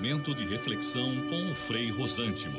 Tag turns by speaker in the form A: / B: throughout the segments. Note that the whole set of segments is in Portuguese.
A: Momento de reflexão com o Frei Rosântimo.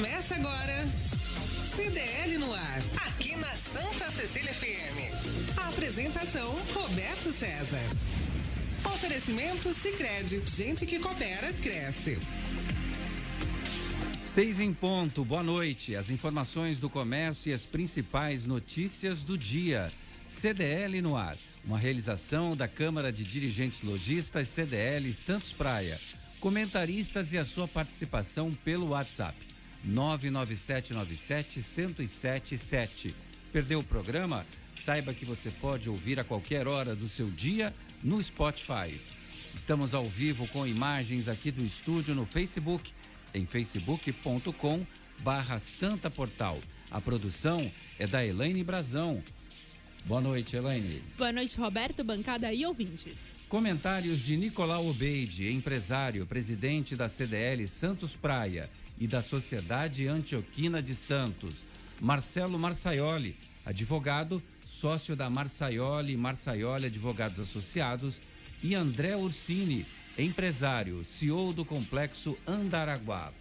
B: Começa agora. CDL no ar, aqui na Santa Cecília FM. A apresentação Roberto César. Oferecimento Sicredi, gente que coopera cresce.
C: Seis em ponto, boa noite. As informações do comércio e as principais notícias do dia. CDL no ar, uma realização da Câmara de Dirigentes Logistas CDL Santos Praia. Comentaristas e a sua participação pelo WhatsApp 99797-1077. Perdeu o programa? Saiba que você pode ouvir a qualquer hora do seu dia no Spotify. Estamos ao vivo com imagens aqui do estúdio no Facebook, em facebook.com barra Santa Portal. A produção é da Elaine Brazão. Boa noite, Elaine.
D: Boa noite, Roberto, bancada e ouvintes.
C: Comentários de Nicolau Obeide, empresário, presidente da CDL Santos Praia e da Sociedade Antioquina de Santos. Marcelo Marçaioli, advogado, sócio da Marçaioli e Marçaioli Advogados Associados. E André Ursini, empresário, CEO do Complexo Andaraguá.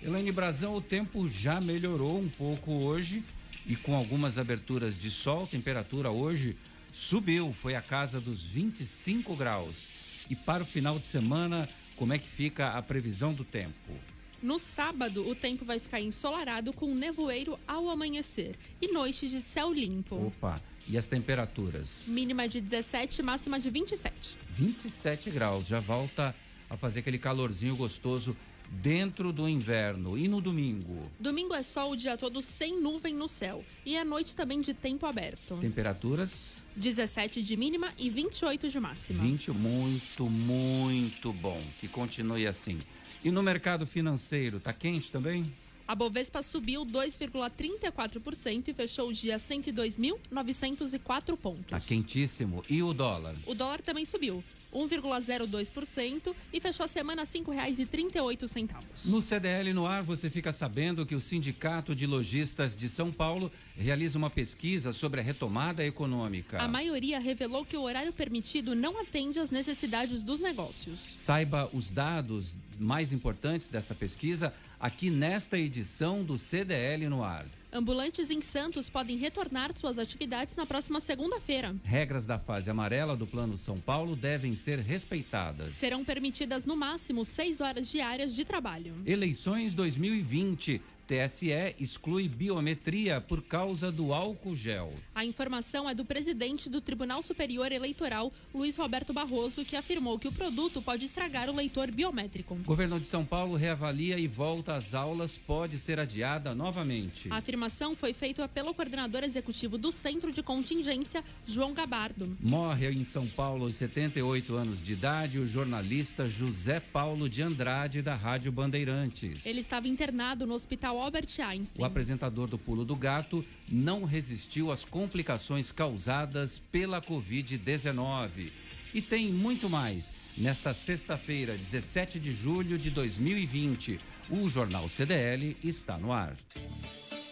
C: Elaine Brazão, o tempo já melhorou um pouco hoje e com algumas aberturas de sol, temperatura hoje subiu, foi a casa dos 25 graus. E para o final de semana, como é que fica a previsão do tempo?
D: No sábado, o tempo vai ficar ensolarado com nevoeiro ao amanhecer e noite de céu limpo.
C: Opa, e as temperaturas?
D: Mínima de 17, máxima de 27.
C: 27 graus, já volta a fazer aquele calorzinho gostoso dentro do inverno. E no domingo?
D: Domingo é sol o dia todo sem nuvem no céu e à noite também de tempo aberto.
C: Temperaturas?
D: 17 de mínima e 28 de máxima.
C: 20, muito, muito bom. Que continue assim. E no mercado financeiro, tá quente também?
D: A Bovespa subiu 2,34% e fechou o dia 102.904 pontos.
C: Tá quentíssimo. E o dólar?
D: O dólar também subiu 1,02% e fechou a semana a R$ 5,38.
C: No CDL no ar, você fica sabendo que o Sindicato de Lojistas de São Paulo realiza uma pesquisa sobre a retomada econômica.
D: A maioria revelou que o horário permitido não atende às necessidades dos negócios.
C: Saiba os dados mais importantes dessa pesquisa aqui nesta edição do CDL no ar.
D: Ambulantes em Santos podem retornar suas atividades na próxima segunda-feira.
C: Regras da fase amarela do Plano São Paulo devem ser respeitadas.
D: Serão permitidas no máximo seis horas diárias de trabalho.
C: Eleições 2020. TSE exclui biometria por causa do álcool gel.
D: A informação é do presidente do Tribunal Superior Eleitoral, Luiz Roberto Barroso, que afirmou que o produto pode estragar o leitor biométrico.
C: Governo de São Paulo reavalia e volta às aulas pode ser adiada novamente.
D: A afirmação foi feita pelo coordenador executivo do Centro de Contingência, João Gabardo.
C: Morre em São Paulo aos 78 anos de idade o jornalista José Paulo de Andrade da Rádio Bandeirantes.
D: Ele estava internado no Hospital Albert Einstein.
C: O apresentador do Pulo do Gato não resistiu às complicações causadas pela Covid-19. E tem muito mais. Nesta sexta-feira, 17 de julho de 2020, o Jornal CDL está no ar.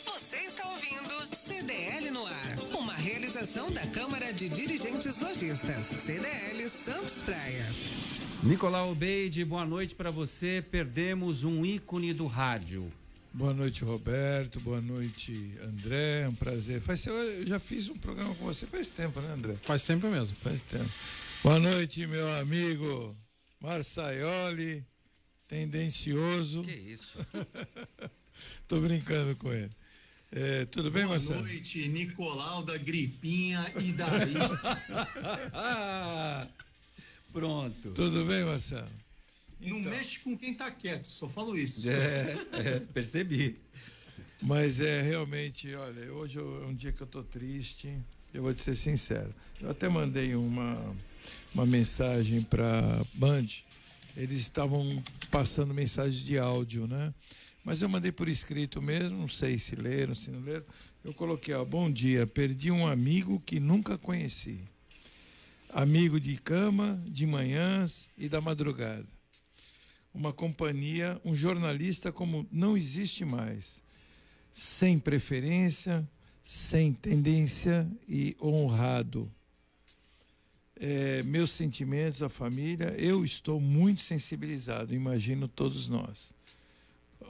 B: Você está ouvindo CDL no ar, uma realização da Câmara de Dirigentes Lojistas, CDL Santos Praia.
C: Nicolau Beide, boa noite para você. Perdemos um ícone do rádio.
E: Boa noite, Roberto. Boa noite, André. É um prazer. Faz, eu já fiz um programa com você faz tempo, né, André?
F: Faz tempo mesmo.
E: Faz tempo. Boa noite, meu amigo Marçaioli, tendencioso.
C: Que isso?
E: Tô brincando com ele. É, tudo bem,
G: Boa
E: Marcelo?
G: noite, Nicolau da Gripinha e daí.
C: Pronto.
E: Tudo bem, Marcelo?
G: Não
E: Então.
G: mexe com quem tá quieto, só falo isso.
C: É, é, percebi.
E: Mas é realmente, olha, hoje é um dia que eu tô triste, eu vou te ser sincero. Eu até mandei uma, uma mensagem para Band, eles estavam passando mensagem de áudio, né? Mas eu mandei por escrito mesmo, não sei se leram, se não leram. Eu coloquei, ó, bom dia, perdi um amigo que nunca conheci. Amigo de cama, de manhãs e da madrugada. Uma companhia, um jornalista como não existe mais sem preferência, sem tendência e honrado. É, meus sentimentos, a família, eu estou muito sensibilizado, imagino todos nós.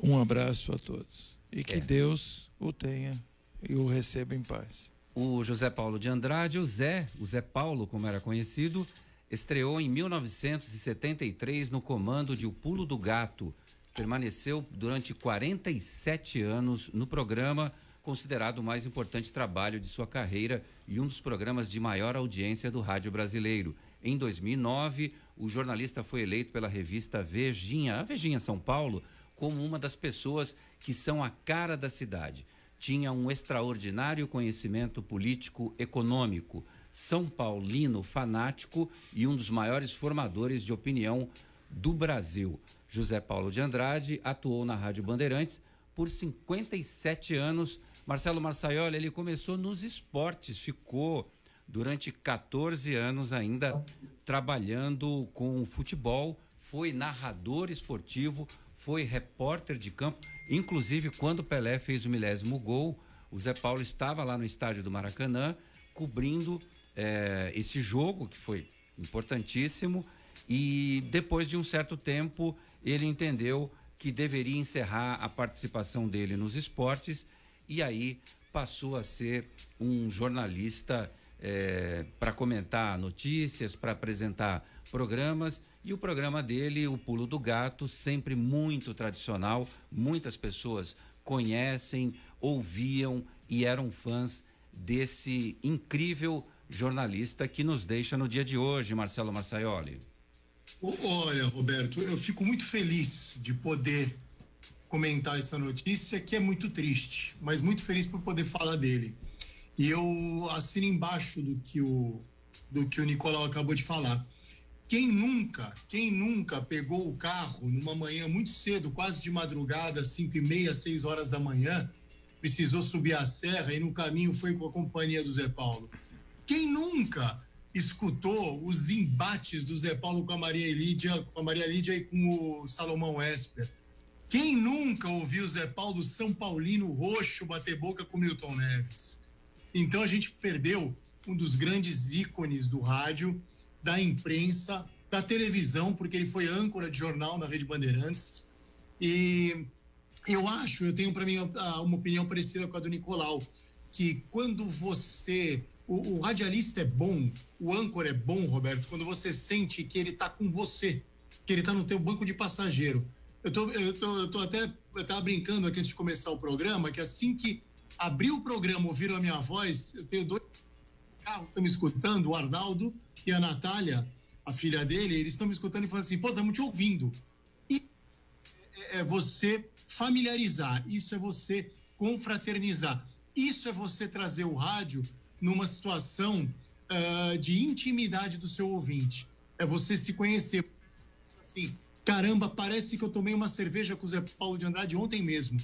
E: Um abraço a todos. E que
C: É.
E: Deus o tenha e o receba em paz.
C: O José Paulo de Andrade, o Zé, o Zé Paulo, como era conhecido, estreou em 1973 no comando de O Pulo do Gato. Permaneceu durante 47 anos no programa, considerado o mais importante trabalho de sua carreira e um dos programas de maior audiência do rádio brasileiro. Em 2009, o jornalista foi eleito pela revista Vejinha, a Vejinha São Paulo, como uma das pessoas que são a cara da cidade tinha um extraordinário conhecimento político econômico, São Paulino fanático e um dos maiores formadores de opinião do Brasil. José Paulo de Andrade atuou na Rádio Bandeirantes por 57 anos. Marcelo Marçaioli, ele começou nos esportes, ficou durante 14 anos ainda trabalhando com futebol, foi narrador esportivo, foi repórter de campo, inclusive quando Pelé fez o milésimo gol, o Zé Paulo estava lá no estádio do Maracanã cobrindo eh, esse jogo que foi importantíssimo e depois de um certo tempo ele entendeu que deveria encerrar a participação dele nos esportes e aí passou a ser um jornalista para comentar notícias, para apresentar programas e o programa dele, o Pulo do Gato, sempre muito tradicional, muitas pessoas conhecem, ouviam e eram fãs desse incrível jornalista que nos deixa no dia de hoje, Marcelo Massaioli.
G: Olha, Roberto, eu fico muito feliz de poder comentar essa notícia, que é muito triste, mas muito feliz por poder falar dele. E eu assino embaixo do que o, do que o Nicolau acabou de falar. Quem nunca, quem nunca pegou o carro numa manhã muito cedo, quase de madrugada, cinco e meia, seis horas da manhã, precisou subir a serra e no caminho foi com a companhia do Zé Paulo? Quem nunca escutou os embates do Zé Paulo com a Maria Lídia, com a Maria Lídia e com o Salomão Esper? Quem nunca ouviu o Zé Paulo São Paulino roxo bater boca com Milton Neves? Então a gente perdeu um dos grandes ícones do rádio, da imprensa, da televisão, porque ele foi âncora de jornal na Rede Bandeirantes. E eu acho, eu tenho para mim ah, uma opinião parecida com a do Nicolau, que quando você. O, o radialista é bom, o âncora é bom, Roberto, quando você sente que ele está com você, que ele está no teu banco de passageiro. Eu tô, eu tô, eu tô até. Eu tava brincando aqui antes de começar o programa, que assim que abriu o programa, ouviram a minha voz, eu tenho dois carros estão me escutando, o Arnaldo e a Natália, a filha dele, eles estão me escutando e falando assim, pô, estamos te ouvindo. E é- é você familiarizar, isso é você confraternizar, isso é você trazer o rádio numa situação ah, de intimidade do seu ouvinte. É você se conhecer. Assim, caramba, parece que eu tomei uma cerveja com o Zé Paulo de Andrade ontem mesmo.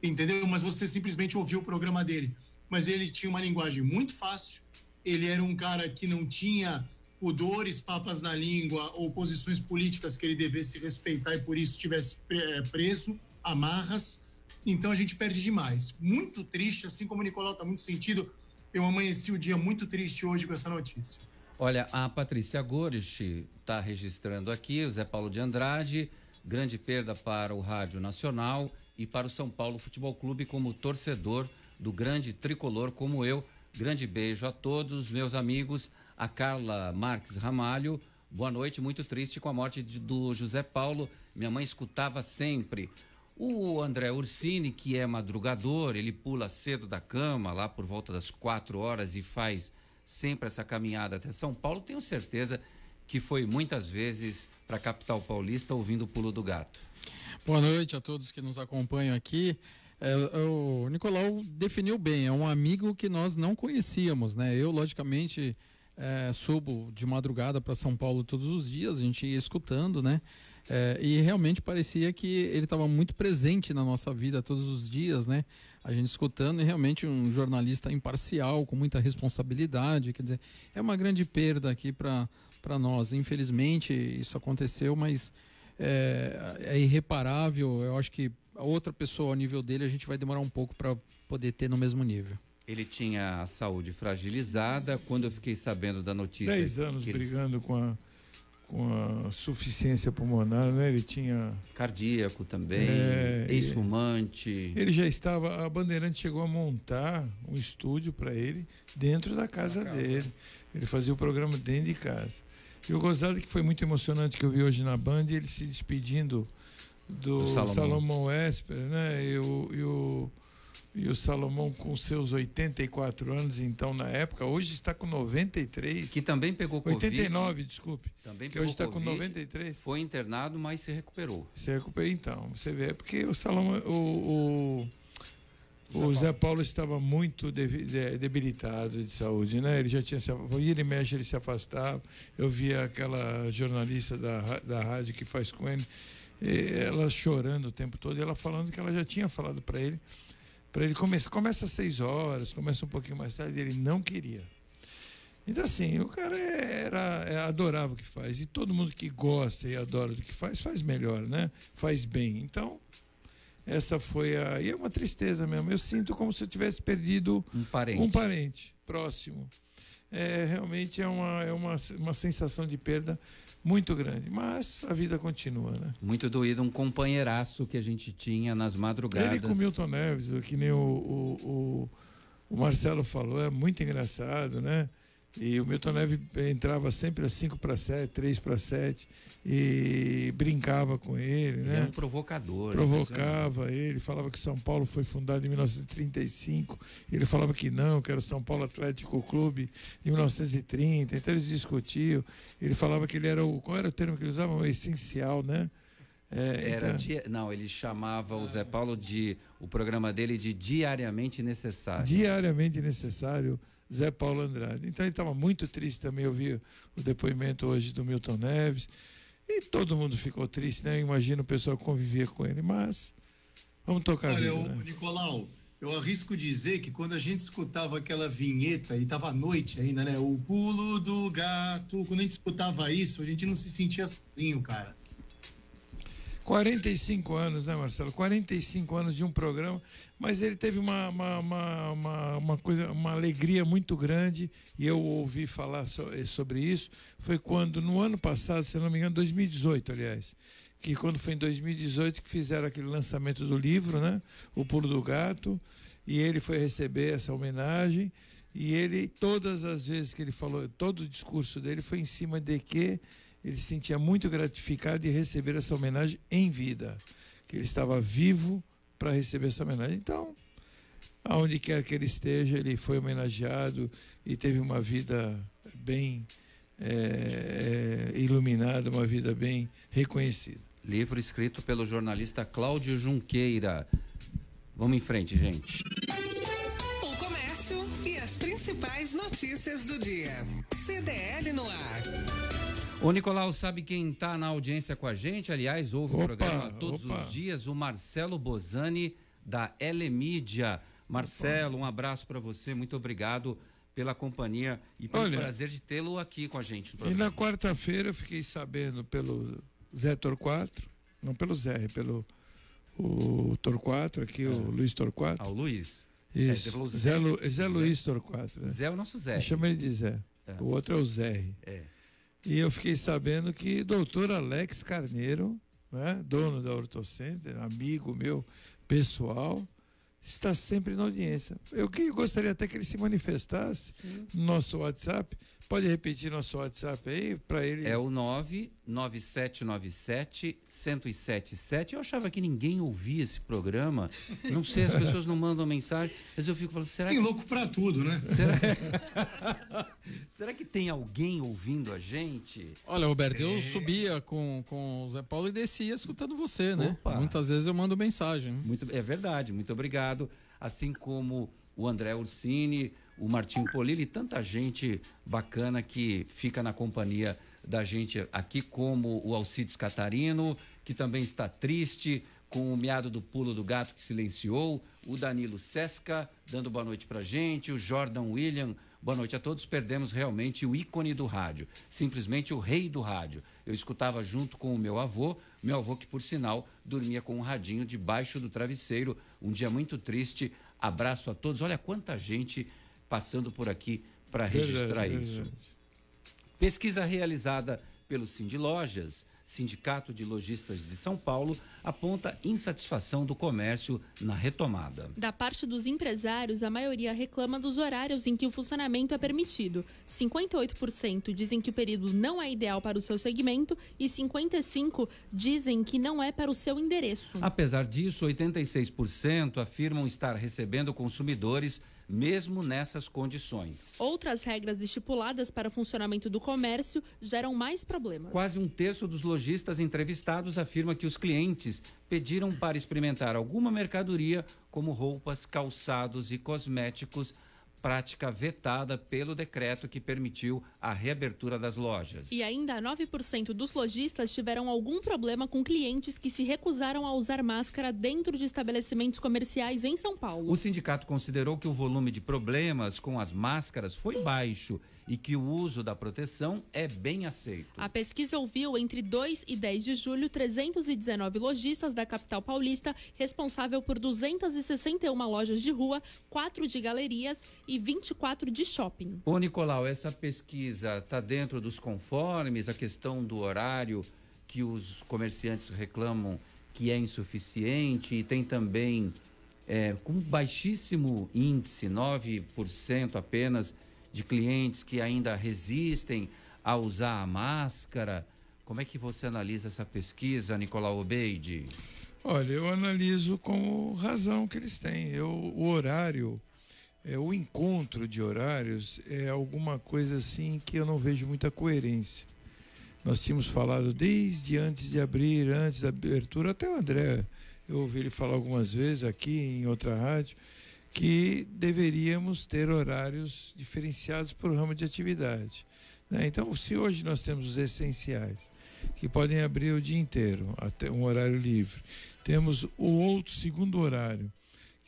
G: Entendeu? Mas você simplesmente ouviu o programa dele. Mas ele tinha uma linguagem muito fácil, ele era um cara que não tinha pudores, papas na língua ou posições políticas que ele devesse respeitar e por isso estivesse eh, preso, amarras. Então a gente perde demais. Muito triste, assim como o Nicolau está muito sentido. Eu amanheci o dia muito triste hoje com essa notícia.
C: Olha, a Patrícia Gorisch está registrando aqui, o Zé Paulo de Andrade, grande perda para o Rádio Nacional e para o São Paulo Futebol Clube como torcedor do grande tricolor como eu. Grande beijo a todos, meus amigos. A Carla Marques Ramalho, boa noite, muito triste com a morte de- do José Paulo. Minha mãe escutava sempre. O André Ursini, que é madrugador, ele pula cedo da cama, lá por volta das quatro horas, e faz sempre essa caminhada até São Paulo. Tenho certeza que foi muitas vezes para a capital paulista ouvindo o pulo do gato.
F: Boa noite a todos que nos acompanham aqui. É, o Nicolau definiu bem, é um amigo que nós não conhecíamos, né? Eu, logicamente, é, subo de madrugada para São Paulo todos os dias, a gente ia escutando, né? É, e realmente parecia que ele estava muito presente na nossa vida todos os dias, né? A gente escutando e realmente um jornalista imparcial, com muita responsabilidade. Quer dizer, é uma grande perda aqui para nós. Infelizmente, isso aconteceu, mas é, é irreparável. Eu acho que a outra pessoa ao nível dele a gente vai demorar um pouco para poder ter no mesmo nível.
C: Ele tinha a saúde fragilizada. Quando eu fiquei sabendo da notícia.
E: Dez anos
C: que eles-
E: brigando com a, com a suficiência pulmonar, né? Ele tinha.
C: Cardíaco também,
E: É, e-
C: ex-fumante.
E: Ele já estava. A Bandeirante chegou a montar um estúdio para ele dentro da casa,
F: casa.
E: dele. Ele fazia o programa dentro de casa. E o gozado que foi muito emocionante que eu vi hoje na Band, ele se despedindo do,
C: Do Salomão.
E: Salomão. Esper, né? E o, e, o, e o Salomão com seus 84 anos, então, na época, hoje está com 93.
C: Que também pegou Covid.
E: 89, desculpe.
C: Também
E: Que hoje está com
C: Covid,
E: 93.
C: Foi internado, mas se recuperou.
E: Você recupera então. Você vê, é porque o Salomão, o, o, o Zé Paulo estava muito debilitado de saúde, né? Ele já tinha se af- vira e mexe, ele se afastava. Eu via aquela jornalista da, da rádio que faz com ele, ela chorando o tempo todo, e ela falando que ela já tinha falado para ele, para ele começar, começa às seis horas, começa um pouquinho mais tarde, ele não queria. Então, assim, o cara era, é, adorava o que faz. E todo mundo que gosta e adora do que faz, faz melhor, né? Faz bem. Então, essa foi a. E é uma tristeza mesmo. Eu sinto como se eu tivesse perdido
C: Um parente.
E: um parente próximo. É, realmente é, uma, é uma, uma sensação de perda muito grande. Mas a vida continua, né?
C: Muito doído, um companheiraço que a gente tinha nas madrugadas.
E: Ele com o Milton Neves, o que nem o, o, o, o Marcelo falou, é muito engraçado, né? E o Milton Neves entrava sempre às 5 para 7, 3 para 7 e brincava com ele,
C: Ele
E: né?
C: é um provocador.
E: Provocava ele, falava que São Paulo foi fundado em 1935. Ele falava que não, que era São Paulo Atlético Clube de 1930. Então eles discutiam. Ele falava que ele era o. Qual era o termo que ele usava? O essencial, né? É,
C: Era
E: então-
C: dia- não, ele chamava o Zé Paulo de o programa dele de diariamente necessário.
E: diariamente necessário Zé Paulo Andrade. Então ele estava muito triste também, eu vi o depoimento hoje do Milton Neves. E todo mundo ficou triste, né? Eu imagino o pessoal que convivia com ele, mas vamos tocar
G: Olha,
E: vida,
G: ô,
E: né?
G: Nicolau, eu arrisco dizer que quando a gente escutava aquela vinheta e tava à noite ainda, né? O pulo do gato, quando a gente escutava isso, a gente não se sentia sozinho, cara.
E: 45 anos, né, Marcelo? 45 anos de um programa, mas ele teve uma, uma, uma, uma, uma coisa, uma alegria muito grande, e eu ouvi falar so- eh, sobre isso. Foi quando, no ano passado, se não me engano, 2018, aliás, que quando foi em 2018 que fizeram aquele lançamento do livro, né? O Pulo do Gato, e ele foi receber essa homenagem. E ele, todas as vezes que ele falou, todo o discurso dele foi em cima de que ele se sentia muito gratificado de receber essa homenagem em vida, que ele estava vivo para receber essa homenagem. Então, aonde quer que ele esteja, ele foi homenageado e teve uma vida bem eh, eh, iluminada, uma vida bem reconhecida.
C: Livro escrito pelo jornalista Cláudio Junqueira. Vamos em frente, gente.
B: O comércio e as principais notícias do dia. CDL no ar.
C: Ô, Nicolau, sabe quem está na audiência com a gente? Aliás, ouve o
E: Opa,
C: programa todos
E: opa.
C: os dias, o Marcelo Bozani, da Elemídia. Marcelo, um abraço para você, muito obrigado pela companhia e pelo
E: Olha,
C: prazer de tê-lo aqui com a gente.
E: E na quarta-feira eu fiquei sabendo pelo Zé Torquato, não pelo Zé, pelo o Torquato, aqui o Luiz Torquato.
C: Ao Luiz.
E: Isso.
C: você falou
E: Zé,
C: Zé.
E: Lu- Zé Luiz Torquato. Né?
C: Zé é o nosso Zé.
E: Eu chamo ele de Zé.
C: É.
E: O outro é o Zé.
C: É.
E: E eu fiquei sabendo que doutor Alex Carneiro, né, dono da Ortocenter, amigo meu pessoal, está sempre na audiência. Eu que gostaria até que ele se manifestasse no nosso WhatsApp Pode repetir nosso WhatsApp aí para ele?
C: É o 99797-1077. Eu achava que ninguém ouvia esse programa. Não sei, as pessoas não mandam mensagem, mas eu fico falando, será
G: Tem
C: que.
G: louco pra tudo, né?
C: Será... será que tem alguém ouvindo a gente?
F: Olha, Roberto, eu subia com, com o Zé Paulo e descia escutando você, né?
C: Opa.
F: Muitas vezes eu mando mensagem.
C: Muito, é verdade, muito obrigado. Assim como o André Ursini, o Martinho Polilli e tanta gente bacana que fica na companhia da gente aqui, como o Alcides Catarino, que também está triste com o miado do pulo do gato que silenciou, o Danilo Sesca dando boa noite pra gente, o Jordan William, boa noite a todos. Perdemos realmente o ícone do rádio, simplesmente o rei do rádio. Eu escutava junto com o meu avô, meu avô que por sinal dormia com um radinho debaixo do travesseiro. Um dia muito triste. Abraço a todos. Olha quanta gente passando por aqui para registrar
E: Verdade,
C: isso.
E: verdade.
C: Pesquisa realizada pelo Cindy Lojas, Sindicato de Lojistas de São Paulo, aponta insatisfação do comércio na retomada.
D: Da parte dos empresários, a maioria reclama dos horários em que o funcionamento é permitido. 58% dizem que o período não é ideal para o seu segmento e 55% dizem que não é para o seu endereço.
C: Apesar disso, 86% afirmam estar recebendo consumidores mesmo nessas condições.
D: Outras regras estipuladas para o funcionamento do comércio geram mais problemas.
C: Quase um terço dos lojistas entrevistados afirma que os clientes pediram para experimentar alguma mercadoria, como roupas, calçados e cosméticos, prática vetada pelo decreto que permitiu a reabertura das lojas.
D: E ainda 9% dos lojistas tiveram algum problema com clientes que se recusaram a usar máscara dentro de estabelecimentos comerciais em São Paulo.
C: O sindicato considerou que o volume de problemas com as máscaras foi baixo e que o uso da proteção é bem aceito.
D: A pesquisa ouviu entre 2 e 10 de julho 319 lojistas da capital paulista, responsável por 261 lojas de rua, 4 de galerias e 24 de shopping.
C: Ô Nicolau, essa pesquisa está dentro dos conformes, a questão do horário que os comerciantes reclamam que é insuficiente e tem também é, com baixíssimo índice, 9% apenas de clientes que ainda resistem a usar a máscara. Como é que você analisa essa pesquisa, Nicolau Obeide?
E: Olha, eu analiso com razão que eles têm. Eu, o horário, é, o encontro de horários é alguma coisa assim que eu não vejo muita coerência. Nós tínhamos falado desde antes de abrir, antes da abertura, até o André, eu ouvi ele falar algumas vezes aqui em outra rádio, que deveríamos ter horários diferenciados por ramo de atividade. né? Então, se hoje nós temos os essenciais, que podem abrir o dia inteiro, até um horário livre, temos o outro segundo horário,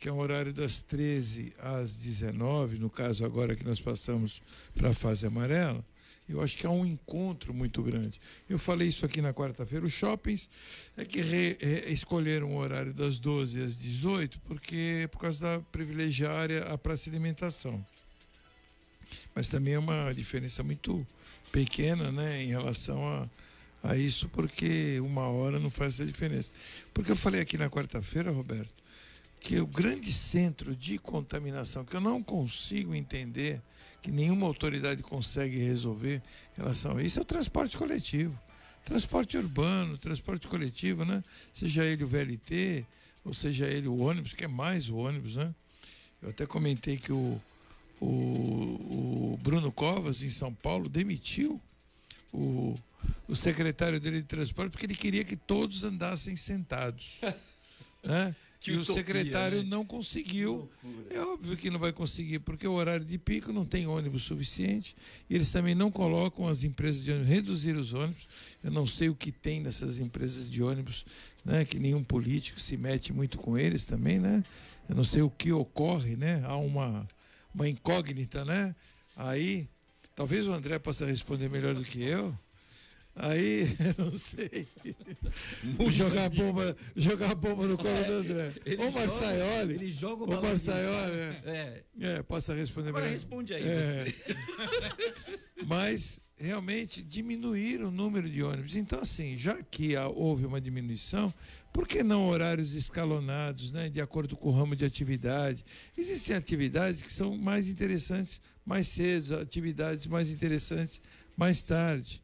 E: que é um horário das 13 às 19, no caso agora que nós passamos para a fase amarela, eu acho que há um encontro muito grande. Eu falei isso aqui na quarta-feira. Os shoppings é que re- é, escolheram o horário das 12 às 18 porque por causa da privilegiária a praça de alimentação. Mas também é uma diferença muito pequena, né, em relação a, a isso, porque uma hora não faz essa diferença. Porque eu falei aqui na quarta-feira, Roberto, que o grande centro de contaminação que eu não consigo entender, que nenhuma autoridade consegue resolver em relação a isso, é o transporte coletivo. Transporte urbano, transporte coletivo, né? Seja ele o VLT, ou seja ele o ônibus, que é mais o ônibus, né? Eu até comentei que o, o, o Bruno Covas, em São Paulo, demitiu o, o secretário dele de transporte porque ele queria que todos andassem sentados. né?
C: Que
E: e o
C: utopia,
E: secretário
C: né?
E: não conseguiu. É óbvio que não vai conseguir, porque o horário de pico não tem ônibus suficiente. E eles também não colocam as empresas de ônibus, reduzir os ônibus. Eu não sei o que tem nessas empresas de ônibus, né? Que nenhum político se mete muito com eles também, né? Eu não sei o que ocorre, né? Há uma, uma incógnita, né? Aí, talvez o André possa responder melhor do que eu. Aí, não sei. jogar bomba, jogar bomba no colo do André.
C: Joga-
E: Marçaioli.
C: ele joga o de
E: Marçaioli,
C: ensaio.
E: é.
C: É.
E: É, possa responder
C: Agora
E: melhor.
C: responde aí
E: É. Mas realmente diminuir o número de ônibus. Então, assim, já que houve uma diminuição, por que não horários escalonados, né, de acordo com o ramo de atividade? Existem atividades que são mais interessantes mais cedo, atividades mais interessantes mais tarde.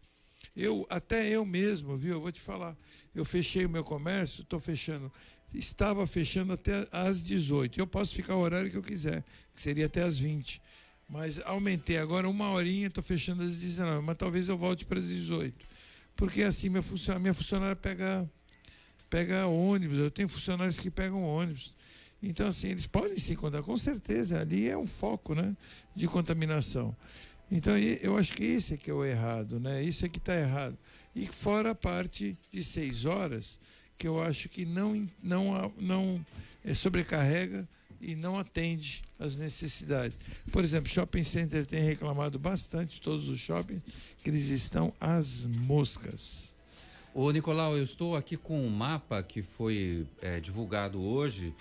E: Eu, até eu mesmo, viu? Eu vou te falar. Eu fechei o meu comércio, estou fechando. Estava fechando até às 18. Eu posso ficar o horário que eu quiser, que seria até às 20. Mas aumentei agora uma horinha, estou fechando às 19. Mas talvez eu volte para as 18. Porque assim, minha minha funcionária pega, pega ônibus. Eu tenho funcionários que pegam ônibus. Então, assim, eles podem se encontrar, com certeza. Ali é um foco né, de contaminação. Então, eu acho que esse é que é o errado, né? Isso é que está errado. E fora a parte de seis horas, que eu acho que não, não, não eh, sobrecarrega e não atende às necessidades. Por exemplo, shopping center tem reclamado bastante, todos os shoppings, que eles estão às moscas.
C: Ô Nicolau, eu estou aqui com um mapa que foi eh, divulgado hoje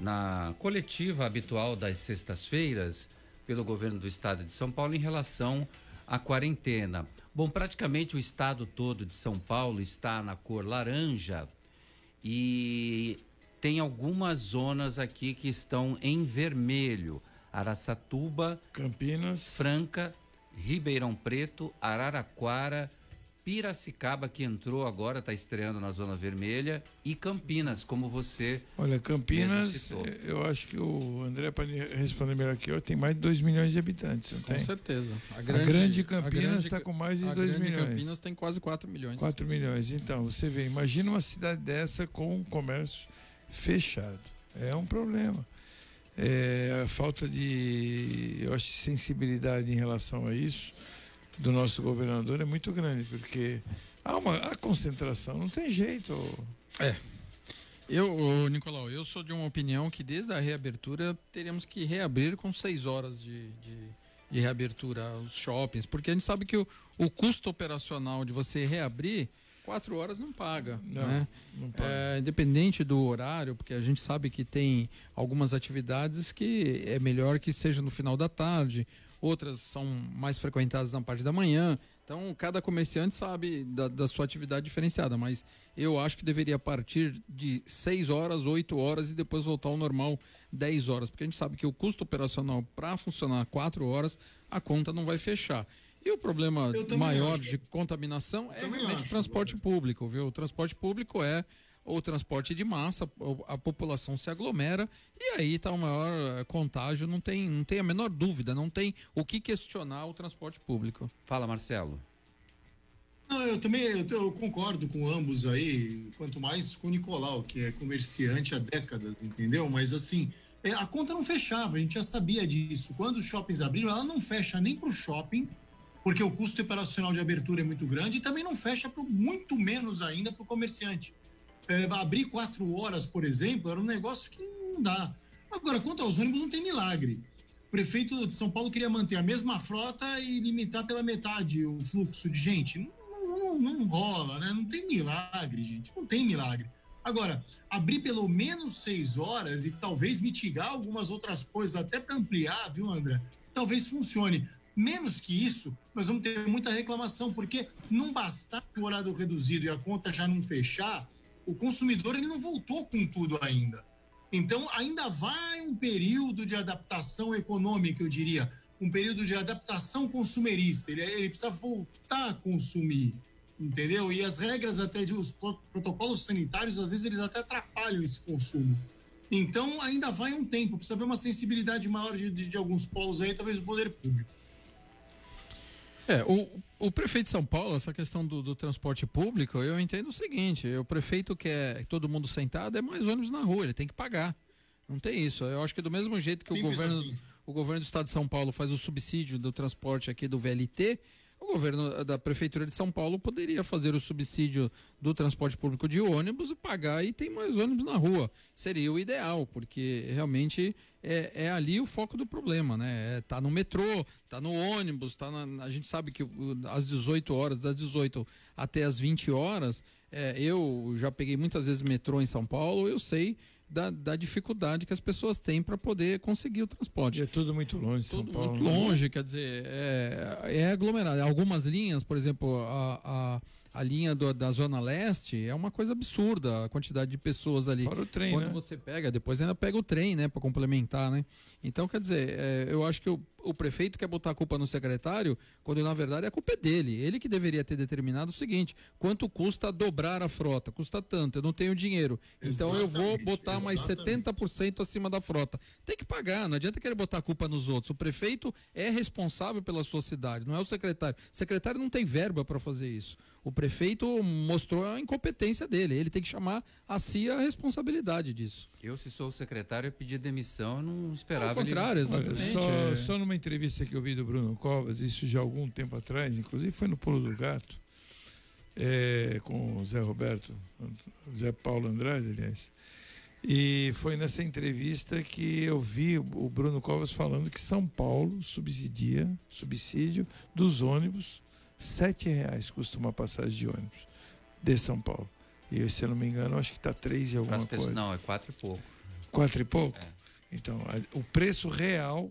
C: na coletiva habitual das sextas-feiras pelo governo do estado de São Paulo em relação à quarentena. Bom, praticamente o estado todo de São Paulo está na cor laranja e tem algumas zonas aqui que estão em vermelho. Araçatuba,
E: Campinas,
C: Franca, Ribeirão Preto, Araraquara, Piracicaba, que entrou agora, está estreando na Zona Vermelha, e Campinas, como você.
E: Olha,
C: mesmo
E: Campinas,
C: citou.
E: eh, eu acho que o André pode responder melhor que eu, tem mais de 2 milhões de habitantes, não
F: Com
E: tem?
F: certeza.
E: A grande Campinas
F: grande
E: está com mais de
F: a
E: 2
F: grande
E: milhões.
F: Campinas tem quase 4 milhões.
E: 4 milhões. Então, você vê, imagina uma cidade dessa com um comércio fechado. É um problema. É, a falta de, eu acho, sensibilidade em relação a isso do nosso governador é muito grande, porque há uma há concentração, não tem jeito.
F: Eu, ô, Nicolau, eu sou de uma opinião que desde a reabertura teríamos que reabrir com seis horas de, de, de reabertura os shoppings, porque a gente sabe que o, o custo operacional de você reabrir, quatro horas não paga.
E: Não,
F: né?
E: não paga.
F: É, independente do horário, porque a gente sabe que tem algumas atividades que é melhor que seja no final da tarde, outras são mais frequentadas na parte da manhã. Então, cada comerciante sabe da, da sua atividade diferenciada, mas eu acho que deveria partir de 6 horas, 8 horas e depois voltar ao normal 10 horas, porque a gente sabe que o custo operacional para funcionar 4 horas, a conta não vai fechar. E o problema maior
G: acho.
F: de contaminação é realmente o
G: acho,
F: transporte público, viu? O transporte público é o transporte de massa, a população se aglomera e aí está o maior eh, contágio, não tem, não tem a menor dúvida, não tem o que questionar o transporte público.
C: Fala, Marcelo.
G: Não, eu também eu, eu concordo com ambos aí, quanto mais com o Nicolau, que é comerciante há décadas, entendeu? Mas assim, é, a conta não fechava, a gente já sabia disso. Quando os shoppings abriram, ela não fecha nem para o shopping, porque o custo operacional de abertura é muito grande, e também não fecha pro, muito menos ainda para o comerciante. É, abrir quatro horas, por exemplo, era um negócio que não dá. Agora, quanto aos ônibus, não tem milagre. O prefeito de São Paulo queria manter a mesma frota e limitar pela metade o fluxo de gente. Não, não, não rola, né? Não tem milagre, gente. Não tem milagre. Agora, abrir pelo menos seis horas e talvez mitigar algumas outras coisas, até para ampliar, viu, André? Talvez funcione. Menos que isso, nós vamos ter muita reclamação, porque não bastar o horário reduzido e a conta já não fechar, o consumidor ele não voltou com tudo ainda. Então, ainda vai um período de adaptação econômica, eu diria, um período de adaptação consumerista. Ele, ele precisa voltar a consumir, entendeu? E as regras até de os pro- protocolos sanitários, às vezes, eles até atrapalham esse consumo. Então, ainda vai um tempo, precisa haver uma sensibilidade maior de, de, de alguns polos aí, talvez do poder público.
F: É, o, o prefeito de São Paulo, essa questão do, do transporte público, eu entendo o seguinte: o prefeito quer todo mundo sentado, é mais ônibus na rua, ele tem que pagar. Não tem isso. Eu acho que do mesmo jeito que o governo,
G: assim.
F: o governo do estado de São Paulo faz o subsídio do transporte aqui do VLT, o governo da prefeitura de São Paulo poderia fazer o subsídio do transporte público de ônibus e pagar e tem mais ônibus na rua. Seria o ideal, porque realmente é, é ali o foco do problema, né? É, tá no metrô, tá no ônibus, tá na- a gente sabe que às 18 horas, das 18 até as 20 horas, é, eu já peguei muitas vezes metrô em São Paulo, eu sei da, da dificuldade que as pessoas têm para poder conseguir o transporte.
E: E é tudo muito longe São
F: Tudo
E: Paulo.
F: muito
E: né?
F: longe, quer dizer, é, é aglomerado. Algumas linhas, por exemplo, a, a, a linha do- da Zona Leste é uma coisa absurda, a quantidade de pessoas ali.
E: Fora o trem,
F: Quando
E: né?
F: você pega, depois ainda pega o trem, né, para complementar, né? Então, quer dizer, é, eu acho que o, o prefeito quer botar a culpa no secretário, quando na verdade a culpa é dele. Ele que deveria ter determinado o seguinte: quanto custa dobrar a frota? Custa tanto, eu não tenho dinheiro. Então eu vou
G: Exatamente,
F: botar mais
G: exatamente.
F: 70% acima da frota. Tem que pagar, não adianta querer botar a culpa nos outros. O prefeito é responsável pela sua cidade, não é o secretário. O secretário não tem verba para fazer isso. O prefeito mostrou a incompetência dele. Ele tem que chamar a si a responsabilidade disso.
C: Eu, se sou o secretário, eu pedi demissão, eu não esperava.
F: Ao contrário,
C: ele...
E: Olha,
F: exatamente.
E: só,
F: é.
E: só numa entrevista que eu vi do Bruno Covas, isso já há algum tempo atrás, inclusive foi no Pulo do Gato, é, com o Zé Roberto, o Zé Paulo Andrade, aliás. E foi nessa entrevista que eu vi o o Bruno Covas falando que São Paulo subsidia, subsídio dos ônibus, sete reais custa uma passagem de ônibus de São Paulo. E se eu não me engano, acho que está três e alguma
C: pessoas-
E: coisa.
C: Não, é quatro e pouco.
E: Quatro e pouco?
C: É.
E: Então, a- o preço real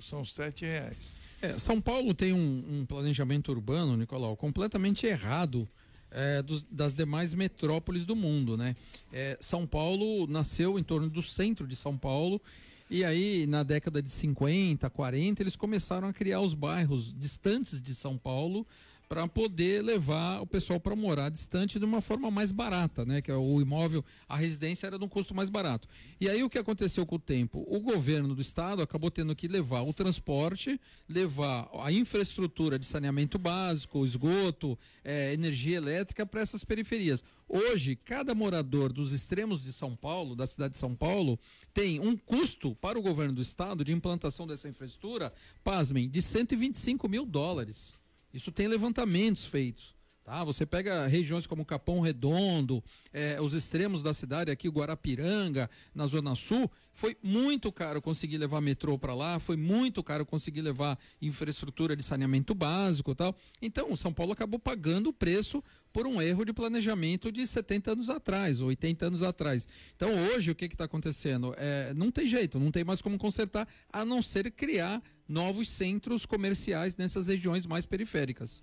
E: são sete reais.
F: É, São Paulo tem um, um planejamento urbano, Nicolau, completamente errado é, dos- das demais metrópoles do mundo, né? É, São Paulo nasceu em torno do centro de São Paulo e aí na década de 50, 40 eles começaram a criar os bairros distantes de São Paulo para poder levar o pessoal para morar distante de uma forma mais barata, né? Que é o imóvel, a residência era de um custo mais barato. E aí o que aconteceu com o tempo? O governo do estado acabou tendo que levar o transporte, levar a infraestrutura de saneamento básico, esgoto, eh, energia elétrica para essas periferias. Hoje, cada morador dos extremos de São Paulo, da cidade de São Paulo, tem um custo para o governo do estado de implantação dessa infraestrutura, pasmem, de 125 mil dólares. Isso tem levantamentos feitos. Tá? Você pega regiões como Capão Redondo, eh, os extremos da cidade aqui, Guarapiranga, na Zona Sul, foi muito caro conseguir levar metrô para lá, foi muito caro conseguir levar infraestrutura de saneamento básico tal. Então, São Paulo acabou pagando o preço por um erro de planejamento de 70 anos atrás, 80 anos atrás. Então, hoje, o que está acontecendo? É, não tem jeito, não tem mais como consertar, a não ser criar novos centros comerciais nessas regiões mais periféricas.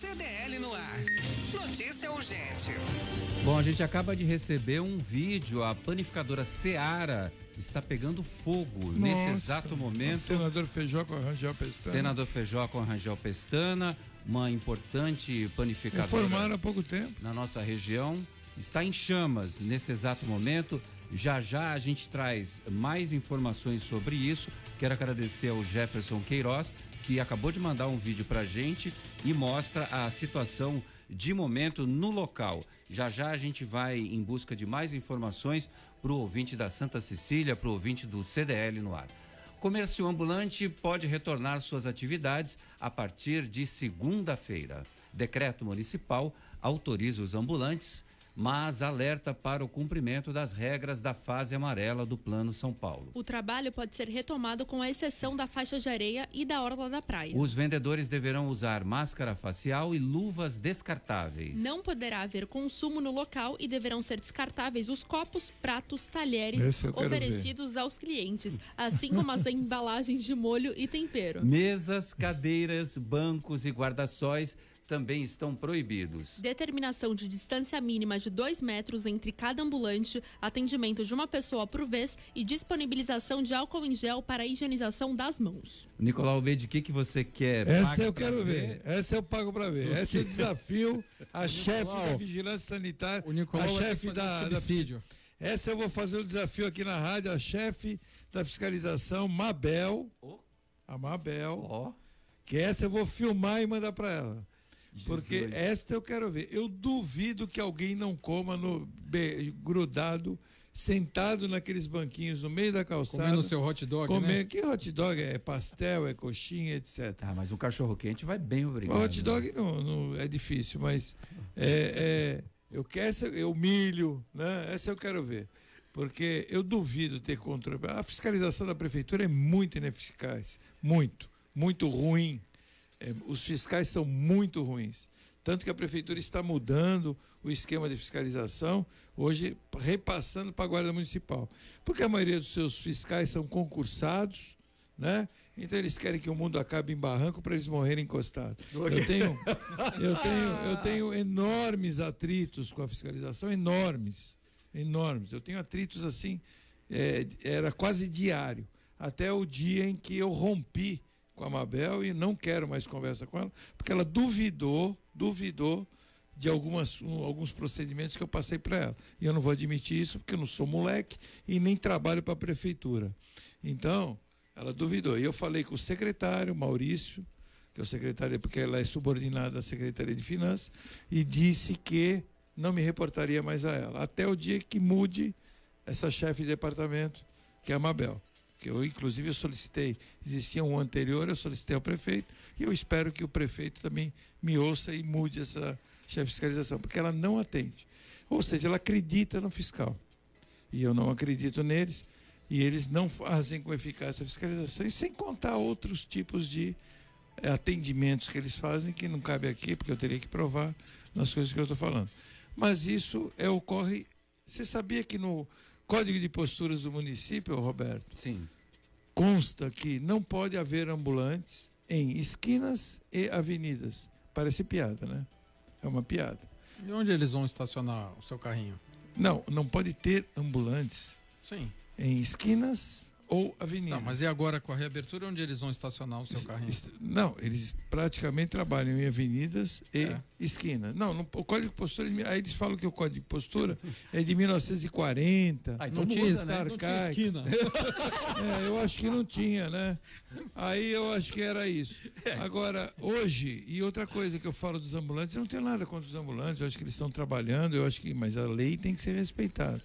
B: CDL no ar. Notícia urgente.
C: Bom, a gente acaba de receber um vídeo, a panificadora Seara está pegando fogo nesse
E: Nossa,
C: exato
E: O
C: momento.
E: senador Feijó com a Rangel Pestana.
C: Senador Feijó com a Rangel Pestana, uma importante panificadora
E: Informaram há pouco tempo.
C: na nossa região, está em chamas nesse exato momento. Já já a gente traz mais informações sobre isso. Quero agradecer ao Jefferson Queiroz, que acabou de mandar um vídeo para gente e mostra a situação de momento no local. Já já a gente vai em busca de mais informações para o ouvinte da Santa Cecília, para o ouvinte do CDL no ar. Comércio ambulante pode retornar suas atividades a partir de segunda-feira. Decreto municipal autoriza os ambulantes, mas alerta para o cumprimento das regras da fase amarela do Plano São Paulo.
D: O trabalho pode ser retomado com a exceção da faixa de areia e da orla da praia.
C: Os vendedores deverão usar máscara facial e luvas descartáveis.
D: Não poderá haver consumo no local e deverão ser descartáveis os copos, pratos, talheres oferecidos aos clientes, assim como as embalagens de molho e tempero.
C: Mesas, cadeiras, bancos e guarda-sóis também estão proibidos.
D: Determinação de distância mínima de 2 metros entre cada ambulante, atendimento de uma pessoa por vez e disponibilização de álcool em gel para a higienização das mãos.
C: Nicolau B, de que, que você quer?
E: Essa
C: Paga
E: eu quero ver. Essa eu pago para ver. Esse é o desafio. A chefe da Vigilância Sanitária,
F: O Nicolau
E: a chefe da,
F: um
E: da. Essa eu vou fazer o desafio aqui na rádio, a chefe da fiscalização, Mabel. A Mabel.
C: Ó,
E: Que essa eu vou filmar e mandar para ela. Porque
C: Jesus.
E: esta eu quero ver. Eu duvido que alguém não coma no grudado, sentado naqueles banquinhos no meio da calçada.
F: Comendo seu hot dog,
E: comer-
F: né?
E: Que hot dog é pastel, é coxinha, etc.
C: Ah, mas um cachorro quente vai bem, obrigado.
E: O hot dog não, não é difícil, mas é, é, eu quero essa, eu milho, né? Essa eu quero ver. Porque eu duvido ter controle. A fiscalização da prefeitura é muito ineficaz. Muito, muito ruim. É, os fiscais são muito ruins. Tanto que a prefeitura está mudando o esquema de fiscalização, hoje repassando para a Guarda Municipal. Porque a maioria dos seus fiscais são concursados, né? Então eles querem que o mundo acabe em barranco para eles morrerem encostados. Eu tenho, eu tenho, eu tenho enormes atritos com a fiscalização, enormes, enormes. Eu tenho atritos assim, é, era quase diário, até o dia em que eu rompi com a Mabel e não quero mais conversa com ela, porque ela duvidou, duvidou de algumas, um, alguns procedimentos que eu passei para ela. E eu não vou admitir isso porque eu não sou moleque e nem trabalho para a prefeitura. Então, ela duvidou. E eu falei com o secretário, Maurício, que é o secretário, porque ela é subordinada à Secretaria de Finanças, e disse que não me reportaria mais a ela, até o dia que mude essa chefe de departamento, que é a Mabel que eu inclusive eu solicitei, existia um anterior, eu solicitei ao prefeito e eu espero que o prefeito também me ouça e mude essa de fiscalização, porque ela não atende. Ou seja, ela acredita no fiscal. E eu não acredito neles, e eles não fazem com eficácia a fiscalização, e sem contar outros tipos de eh, atendimentos que eles fazem, que não cabe aqui, porque eu teria que provar nas coisas que eu estou falando. Mas isso é, ocorre. Você sabia que no, Código de Posturas do município, Roberto,
C: Sim.
E: consta que não pode haver ambulantes em esquinas e avenidas. Parece piada, né? É uma piada.
F: E onde eles vão estacionar o seu carrinho?
E: Não, não pode ter ambulantes
F: Sim.
E: em esquinas ou avenidas.
F: Não, mas e agora com a reabertura, onde eles vão estacionar o seu carrinho?
E: Não, eles praticamente trabalham em avenidas e
F: É.
E: esquinas. Não, no- o Código de Postura, aí eles falam que o Código de Postura é de 1940.
H: Ah, então
F: Não tinha,
H: muda, né? Não tinha esquina.
E: É, eu acho que não tinha, né? Aí eu acho que era isso. Agora, hoje, e outra coisa que eu falo dos ambulantes, eu não tenho nada contra os ambulantes, eu acho que eles estão trabalhando, eu acho que, mas a lei tem que ser respeitada.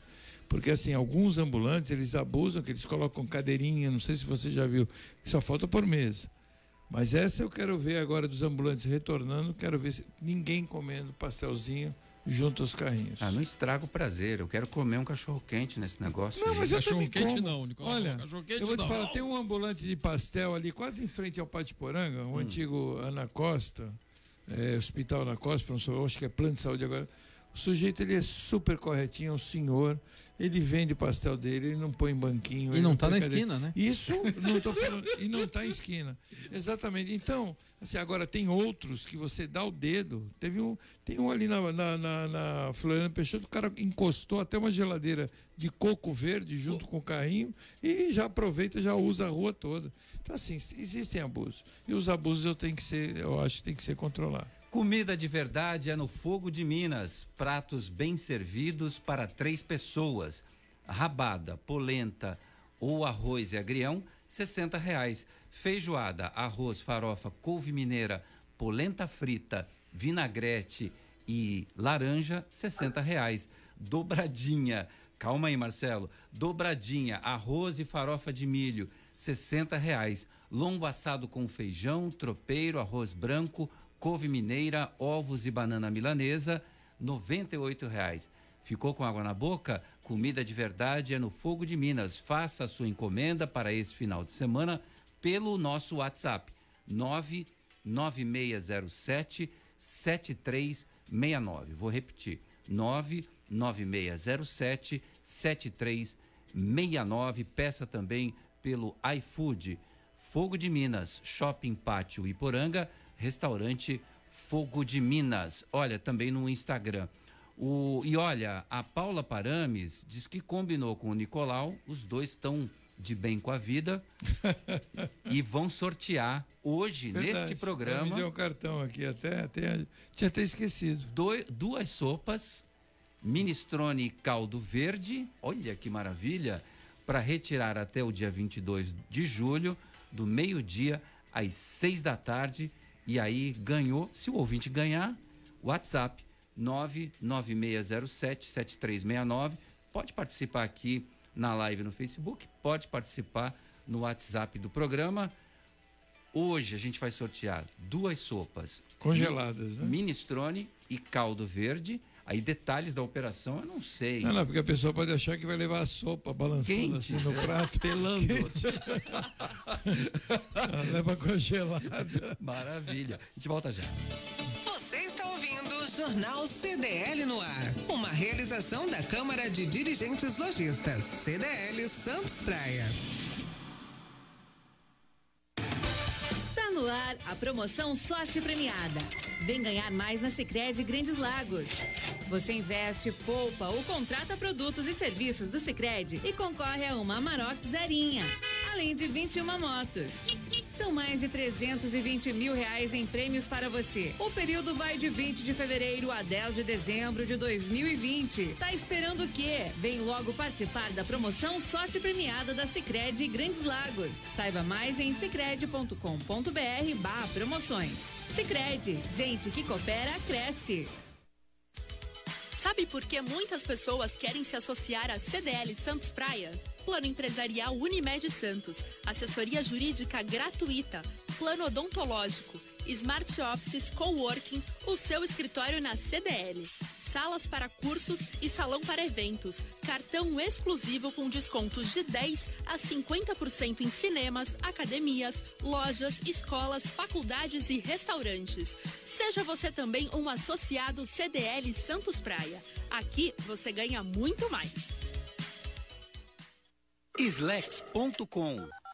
E: Porque assim, alguns ambulantes, eles abusam, que eles colocam cadeirinha, não sei se você já viu, só falta por mesa. Mas essa eu quero ver agora dos ambulantes retornando, quero ver se ninguém comendo pastelzinho junto aos carrinhos.
C: Ah, não estraga o prazer. Eu quero comer um cachorro quente nesse negócio.
E: Não,
C: aí.
E: mas eu
F: Cachorro
E: também
F: quente
E: como.
F: não, Nicolau.
E: Olha,
F: Cachorro quente
E: eu vou te
F: não.
E: falar, tem um ambulante de pastel ali, quase em frente ao Pátio Poranga, o antigo Ana Costa, é, Hospital Ana Costa, acho que é plano de saúde agora. O sujeito, ele é super corretinho, é um senhor, ele vende o pastel dele, ele não põe em banquinho.
F: E não tá
E: põe
F: na esquina, né?
E: Isso, não tô falando, e não está em esquina. Exatamente. Então, assim, agora tem outros que você dá o dedo. Teve um, tem um ali na, na, na, na Floriano Peixoto, o cara encostou até uma geladeira de coco verde junto com o carrinho e já aproveita, já usa a rua toda. Então, assim, existem abusos. E os abusos eu tenho que ser, eu acho que tem que ser controlado.
C: Comida de verdade é no Fogo de Minas. Pratos bem servidos para três pessoas. Rabada, polenta ou arroz e agrião, 60 reais. Feijoada, arroz, farofa, couve mineira, polenta frita, vinagrete e laranja, 60 reais. Dobradinha, calma aí Marcelo, dobradinha, arroz e farofa de milho, 60 reais. Lombo assado com feijão, tropeiro, arroz branco, couve mineira, ovos e banana milanesa, 98 reais. Ficou com água na boca? Comida de verdade é no Fogo de Minas. Faça a sua encomenda para esse final de semana pelo nosso WhatsApp 99607 7369. Vou repetir: 99607 7369. Peça também pelo iFood. Fogo de Minas, Shopping Pátio Iporanga, restaurante Fogo de Minas. Olha, também no Instagram. O, e olha, a Paula Parames diz que combinou com o Nicolau, os dois estão de bem com a vida e vão sortear hoje,
E: Verdade.
C: neste
E: Ela Me
C: programa,
E: deu um cartão aqui, até, até tinha até esquecido.
C: doi- duas sopas, minestrone e caldo verde, olha que maravilha, para retirar até o dia 22 de julho, do meio-dia às seis da tarde. E aí ganhou, se o ouvinte ganhar, WhatsApp 99607-7369. Pode participar aqui na live no Facebook, pode participar no WhatsApp do programa. Hoje a gente vai sortear duas sopas
E: Congeladas, né?
C: minestrone e caldo verde. Aí detalhes da operação eu não sei.
E: Não, não, porque a pessoa pode achar que vai levar a sopa balançando
C: Quente.
E: assim no prato.
C: Pelando.
E: Leva congelada.
C: Maravilha. A gente volta já.
B: Você está ouvindo Jornal CDL no ar. Uma realização da Câmara de Dirigentes Lojistas. CDL Santos Praia.
H: No ar a promoção Sorte Premiada. Vem ganhar mais na Sicredi Grandes Lagos. Você investe, poupa ou contrata produtos e serviços do Sicredi e concorre a uma Amarok zerinha, além de 21 motos. São mais de 320 mil reais em prêmios para você. O período vai de 20 de fevereiro a 10 de dezembro de 2020. Tá esperando o quê? Vem logo participar da promoção Sorte Premiada da Sicredi Grandes Lagos. Saiba mais em sicredi.com.br barra promoções. Sicredi, gente que coopera, cresce.
D: Sabe por que muitas pessoas querem se associar à CDL Santos Praia? Plano Empresarial Unimed Santos, assessoria jurídica gratuita, plano odontológico, Smart Offices Coworking, o seu escritório na CDL. Salas para cursos e salão para eventos. Cartão exclusivo com descontos de 10 a 50% em cinemas, academias, lojas, escolas, faculdades e restaurantes. Seja você também um associado CDL Santos Praia. Aqui você ganha muito mais.
I: Slex.com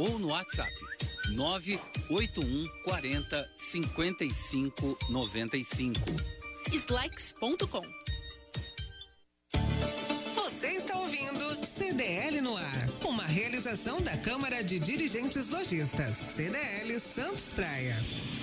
I: ou no WhatsApp 981 40 55 95.
D: Slex.com.
B: Você está ouvindo CDL no ar. Uma realização da Câmara de Dirigentes Lojistas. CDL Santos Praia.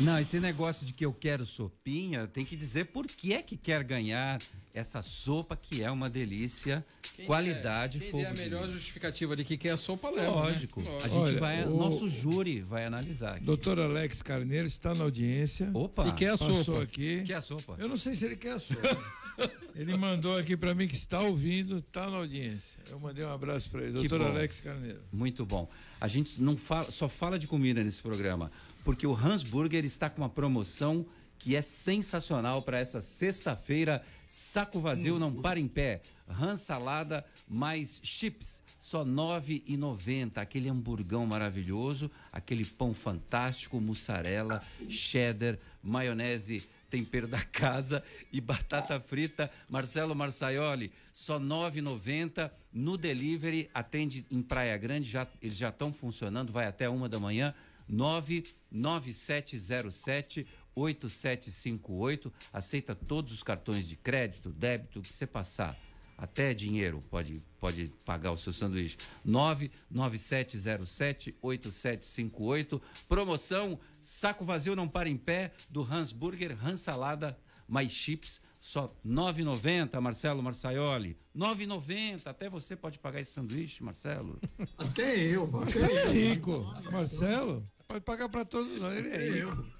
C: Não, esse negócio de que eu quero sopinha, tem que dizer por que é que quer ganhar essa sopa que é uma delícia, qualidade,
F: quem
C: fogo
F: a melhor justificativa de que quer a sopa leva.
C: Lógico.
F: Né?
C: A gente
E: Olha,
C: vai,
E: o-
C: nosso júri vai analisar aqui.
E: Doutor Alex Carneiro está na audiência.
C: Opa.
F: E quer a
E: Passou
F: sopa.
E: aqui.
C: Que é a sopa?
E: Eu não sei se ele quer a sopa. ele mandou aqui para mim que está ouvindo, está na audiência. Eu mandei um abraço para ele. Doutor. Alex Carneiro.
C: Muito bom. A gente não fala, só fala de comida nesse programa, porque o Hans Burger está com uma promoção que é sensacional para essa sexta-feira. Saco vazio não para em pé. Hans salada mais chips, só R$ 9,90. Aquele hamburgão maravilhoso, aquele pão fantástico, mussarela, cheddar, maionese tempero da casa e batata frita. Marcelo Marçaioli, só R$ 9,90 no delivery, atende em Praia Grande, já, eles já estão funcionando, vai até uma da manhã, 99707 8758, aceita todos os cartões de crédito, débito, que você passar. Até dinheiro pode, pode pagar o seu sanduíche. 99707-8758. Promoção Saco Vazio Não Para em Pé, do Hans Burger, Hans Salada, mais chips, só R$ 9,90, Marcelo Marçaioli. R$ 9,90. Até você pode pagar esse sanduíche, Marcelo.
G: Até eu,
E: Marcelo é
G: até eu.
E: rico. Marcelo, pode pagar para todos nós. Ele é rico.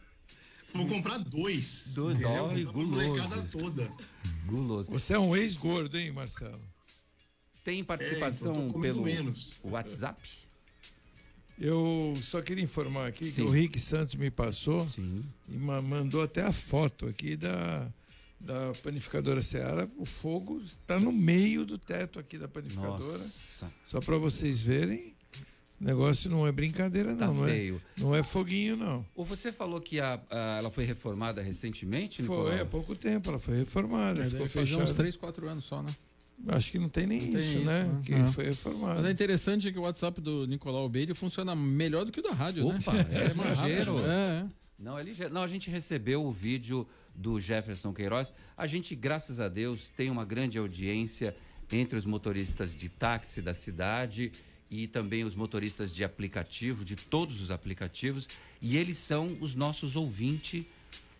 G: Vou comprar dois.
C: Do
G: entendeu?
C: dólar e
G: Pra
C: guloso.
G: toda.
C: Guloso.
E: Você é um ex-gordo, hein, Marcelo?
C: Tem participação
G: É, então,
C: pelo
G: menos.
C: WhatsApp?
E: Eu só queria informar aqui
C: Sim.
E: que o Rick Santos me passou
C: Sim.
E: e ma- mandou até a foto aqui da, da panificadora Seara. O fogo está no meio do teto aqui da panificadora.
C: Nossa.
E: Só para vocês verem, o negócio não é brincadeira,
C: Tá
E: não. não, é, não é foguinho, não.
C: Ou você falou que a, a- ela foi reformada recentemente,
E: Foi
C: Nicolau?
E: há pouco tempo, ela foi reformada.
F: É,
E: ficou fechada.
F: uns 3, 4 anos só, né?
E: Acho que não tem nem
F: Não tem
E: isso,
F: isso,
E: né?
F: né?
E: Que
F: Não.
E: foi reformada.
F: Mas é interessante que o WhatsApp do Nicolau Beide funciona melhor do que o da rádio,
C: Opa,
F: né?
C: é
F: mais
C: ligeiro.
F: É, é.
C: Não, é ligeiro. Não, a gente recebeu o vídeo do Jefferson Queiroz. A gente, graças a Deus, tem uma grande audiência entre os motoristas de táxi da cidade e também os motoristas de aplicativo, de todos os aplicativos. E eles são os nossos ouvintes,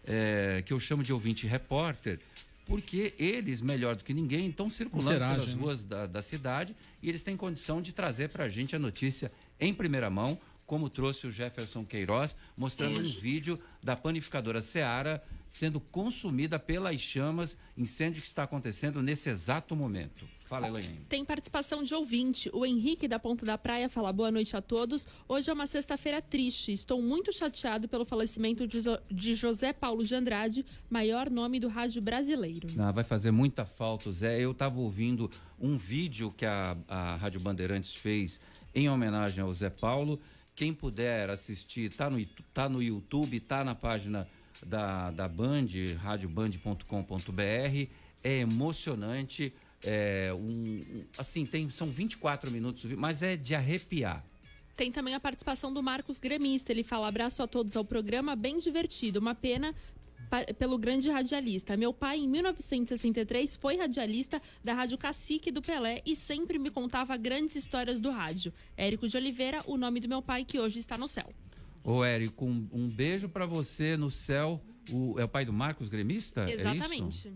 C: eh, que eu chamo de ouvinte repórter, porque eles, melhor do que ninguém, estão circulando
F: Interagem,
C: pelas
F: né?
C: ruas da, da cidade e eles têm condição de trazer para a gente a notícia em primeira mão, como trouxe o Jefferson Queiroz, mostrando um vídeo da panificadora Seara sendo consumida pelas chamas, incêndio que está acontecendo nesse exato momento. Fala, Elaine.
D: Tem participação de ouvinte. O Henrique da Ponta da Praia fala boa noite a todos. Hoje é uma sexta-feira triste. Estou muito chateado pelo falecimento de, de José Paulo de Andrade, maior nome do rádio brasileiro.
C: Ah, vai fazer muita falta, Zé. Eu estava ouvindo um vídeo que a, a Rádio Bandeirantes fez em homenagem ao Zé Paulo. Quem puder assistir, tá no, tá no YouTube, tá na página da, da Band, radioband.com.br. É emocionante. É um, assim, tem, são 24 minutos, mas é de arrepiar.
D: Tem também a participação do Marcos Gremista. Ele fala: abraço a todos ao programa, bem divertido. Uma pena pelo grande radialista. Meu pai, em 1963, foi radialista da Rádio Cacique do Pelé e sempre me contava grandes histórias do rádio. Érico de Oliveira, o nome do meu pai, que hoje está no céu.
C: Ô, Érico, um, um beijo para você no céu. O, é o pai do Marcos Gremista? É isso?
D: Exatamente.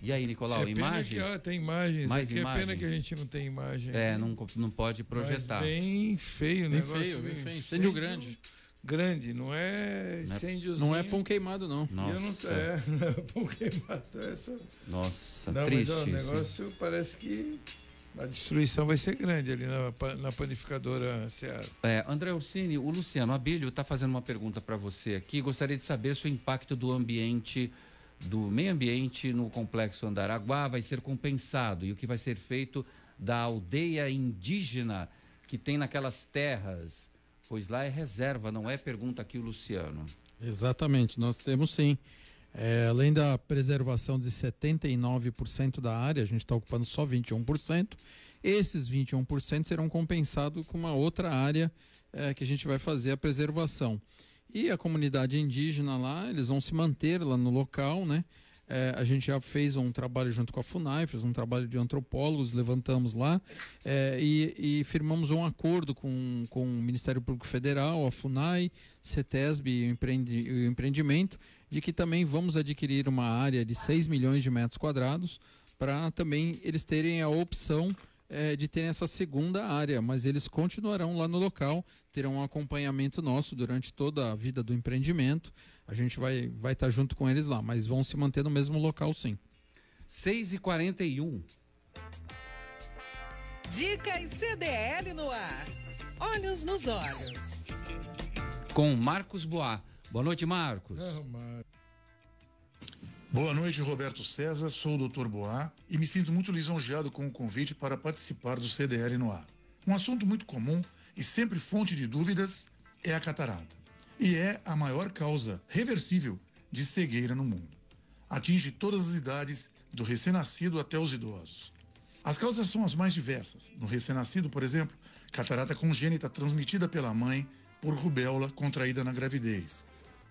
C: E aí, Nicolau,
E: É
C: imagens?
E: Que, ó, tem imagens.
C: Mais
E: aqui É pena
C: imagens?
E: que a gente não tem imagem.
C: É,
E: aqui.
C: não, não pode projetar.
E: Mas bem feio o
F: Bem
E: negócio.
F: feio, bem feio. Incêndio grande.
E: Grande, não é incêndiozinho.
F: Não é pão queimado, não.
E: Eu não,
C: Nossa.
E: é, não é pão queimado. Essa...
C: Nossa,
E: Não, mas
C: triste
E: ó, o
C: isso.
E: negócio parece que a destruição vai ser grande ali na, na panificadora Seara.
C: É, André Ursini, o Luciano Abílio está fazendo uma pergunta para você aqui. Gostaria de saber se o impacto do ambiente, do meio ambiente no complexo Andaraguá vai ser compensado e o que vai ser feito da aldeia indígena que tem naquelas terras. Pois lá é reserva, não é? Pergunta aqui o Luciano.
F: Exatamente, nós temos sim. É, além da preservação de 79% da área, a gente está ocupando só 21%. Esses 21% serão compensados com uma outra área é, que a gente vai fazer a preservação. E a comunidade indígena lá, eles vão se manter lá no local, né? É, a gente já fez um trabalho junto com a FUNAI, fez um trabalho de antropólogos, levantamos lá é, e, e firmamos um acordo com, com o Ministério Público Federal, a FUNAI, CETESB e o, empreendi, o empreendimento, de que também vamos adquirir uma área de 6 milhões de metros quadrados para também eles terem a opção é, de terem essa segunda área, mas eles continuarão lá no local, terão um acompanhamento nosso durante toda a vida do empreendimento. A gente vai vai estar junto com eles lá, mas vão se manter no mesmo local, sim.
C: 6 e 41
B: Dicas CDL no ar. Olhos nos olhos.
C: com Marcos Boá. Boa noite, Marcos.
J: Boa noite, Roberto César. Sou o Dr. Boá e me sinto muito lisonjeado com o convite para participar do CDL no ar. Um assunto muito comum e sempre fonte de dúvidas é a catarata. E é a maior causa reversível de cegueira no mundo. Atinge todas as idades, do recém-nascido até os idosos. As causas são as mais diversas. No recém-nascido, por exemplo, catarata congênita transmitida pela mãe por rubéola contraída na gravidez.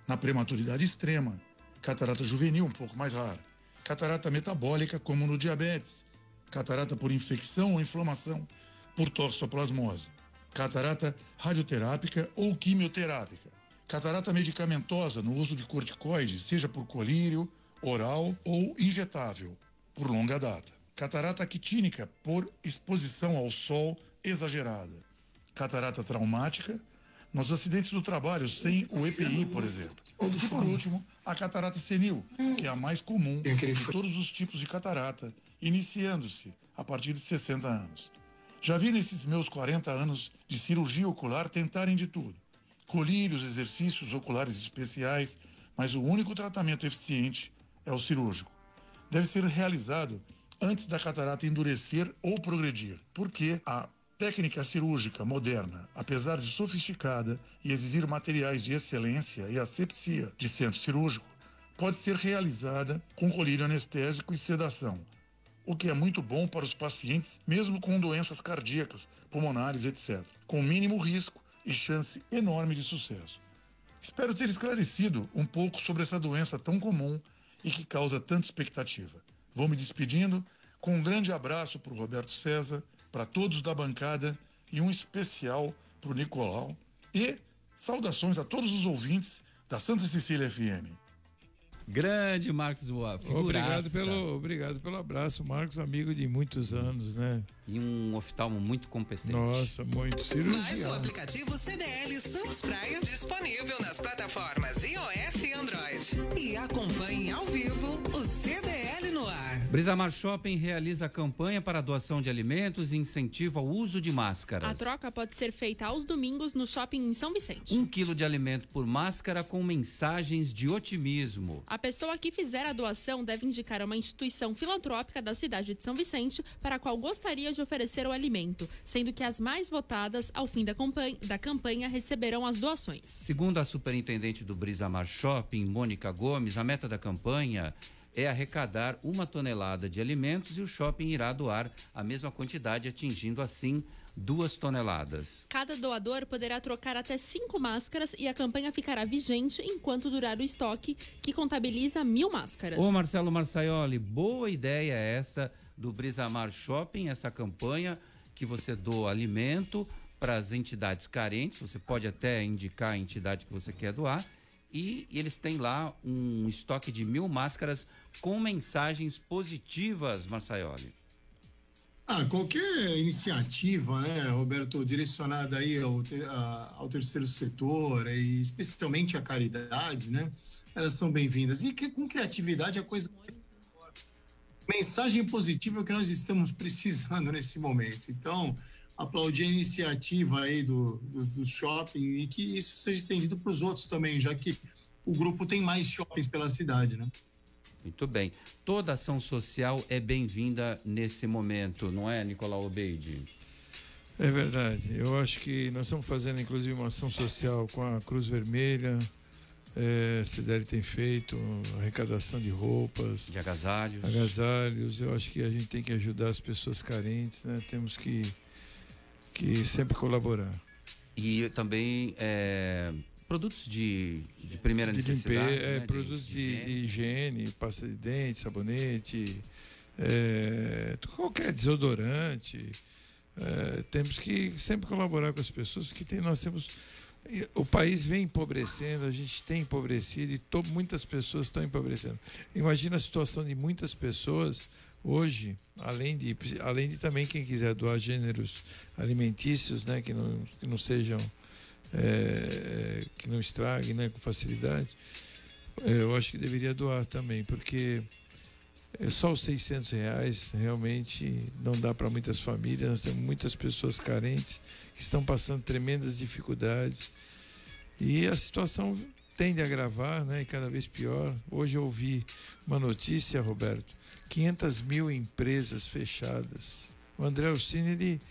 J: Na prematuridade extrema, catarata juvenil um pouco mais rara. Catarata metabólica, como no diabetes. Catarata por infecção ou inflamação por toxoplasmose. Catarata radioterápica ou quimioterápica. Catarata medicamentosa no uso de corticoides, seja por colírio, oral ou injetável, por longa data. Catarata actínica por exposição ao sol exagerada. Catarata traumática nos acidentes do trabalho sem o EPI, por exemplo. E por último, a catarata senil, que é a mais comum de todos os tipos de catarata, iniciando-se a partir de 60 anos. Já vi nesses meus 40 anos de cirurgia ocular tentarem de tudo. Colírios, exercícios oculares especiais, mas o único tratamento eficiente é o cirúrgico. Deve ser realizado antes da catarata endurecer ou progredir, porque a técnica cirúrgica moderna, apesar de sofisticada e exigir materiais de excelência e asepsia de centro cirúrgico, pode ser realizada com colírio anestésico e sedação, o que é muito bom para os pacientes, mesmo com doenças cardíacas, pulmonares, etc., com mínimo risco e chance enorme de sucesso. Espero ter esclarecido um pouco sobre essa doença tão comum e que causa tanta expectativa. Vou me despedindo com um grande abraço para o Roberto César, para todos da bancada e um especial para o Nicolau e saudações a todos os ouvintes da Santa Cecília FM.
C: Grande Marcos Boa.
E: Obrigado pelo, obrigado pelo abraço, Marcos, amigo de muitos anos, né?
C: E um oftalmo muito competente.
E: Nossa, muito cirurgião.
B: Baixe o aplicativo CDL Santos Praia, disponível nas plataformas iOS e Android. E acompanhe ao vivo.
C: Brisamar Shopping realiza campanha para doação de alimentos e incentiva o uso de máscaras.
D: A troca pode ser feita aos domingos no shopping em São Vicente.
C: Um quilo de alimento por máscara com mensagens de otimismo.
D: A pessoa que fizer a doação deve indicar uma instituição filantrópica da cidade de São Vicente para a qual gostaria de oferecer o alimento, sendo que as mais votadas ao fim da campanha, da campanha receberão as doações.
C: Segundo a superintendente do Brisamar Shopping, Mônica Gomes, a meta da campanha é arrecadar uma tonelada de alimentos e o shopping irá doar a mesma quantidade, atingindo assim duas toneladas.
D: Cada doador poderá trocar até cinco máscaras e a campanha ficará vigente enquanto durar o estoque, que contabiliza mil máscaras.
C: Ô Marcelo Marçaioli, boa ideia essa do Brisamar Shopping, essa campanha que você doa alimento para as entidades carentes, você pode até indicar a entidade que você quer doar, e eles têm lá um estoque de mil máscaras com mensagens positivas, Marçaioli.
G: Ah, qualquer iniciativa, né, Roberto, direcionada aí ao, te- a- ao terceiro setor e especialmente à caridade, né, elas são bem-vindas. E que, com criatividade a coisa. Mensagem positiva é que nós estamos precisando nesse momento. Então, aplaudir a iniciativa aí do, do, do shopping e que isso seja estendido para os outros também, já que o grupo tem mais shoppings pela cidade, né?
C: Muito bem. Toda ação social é bem-vinda nesse momento, não é, Nicolau Obeide?
E: É verdade. Eu acho que nós estamos fazendo, inclusive, uma ação social com a Cruz Vermelha. É, a tem feito arrecadação de roupas,
C: De agasalhos.
E: agasalhos. Eu acho que a gente tem que ajudar as pessoas carentes, né? Temos que, que sempre colaborar.
C: E também é, produtos de, de primeira
E: de
C: necessidade.
E: limpeza, é,
C: né,
E: produtos de, de higiene, pasta de dente, sabonete, é, qualquer desodorante. É, temos que sempre colaborar com as pessoas, porque tem, nós temos. O país vem empobrecendo, a gente tem empobrecido e to, muitas pessoas estão empobrecendo. Imagina a situação de muitas pessoas hoje, além de, além de também quem quiser doar gêneros alimentícios, né, que não, que não sejam é, que não estrague né, com facilidade, é, eu acho que deveria doar também, porque é só os 600 reais realmente não dá para muitas famílias, nós temos muitas pessoas carentes que estão passando tremendas dificuldades e a situação tende a agravar, né, e cada vez pior. Hoje eu ouvi uma notícia, Roberto, 500 mil empresas fechadas. O André Orsini, ele,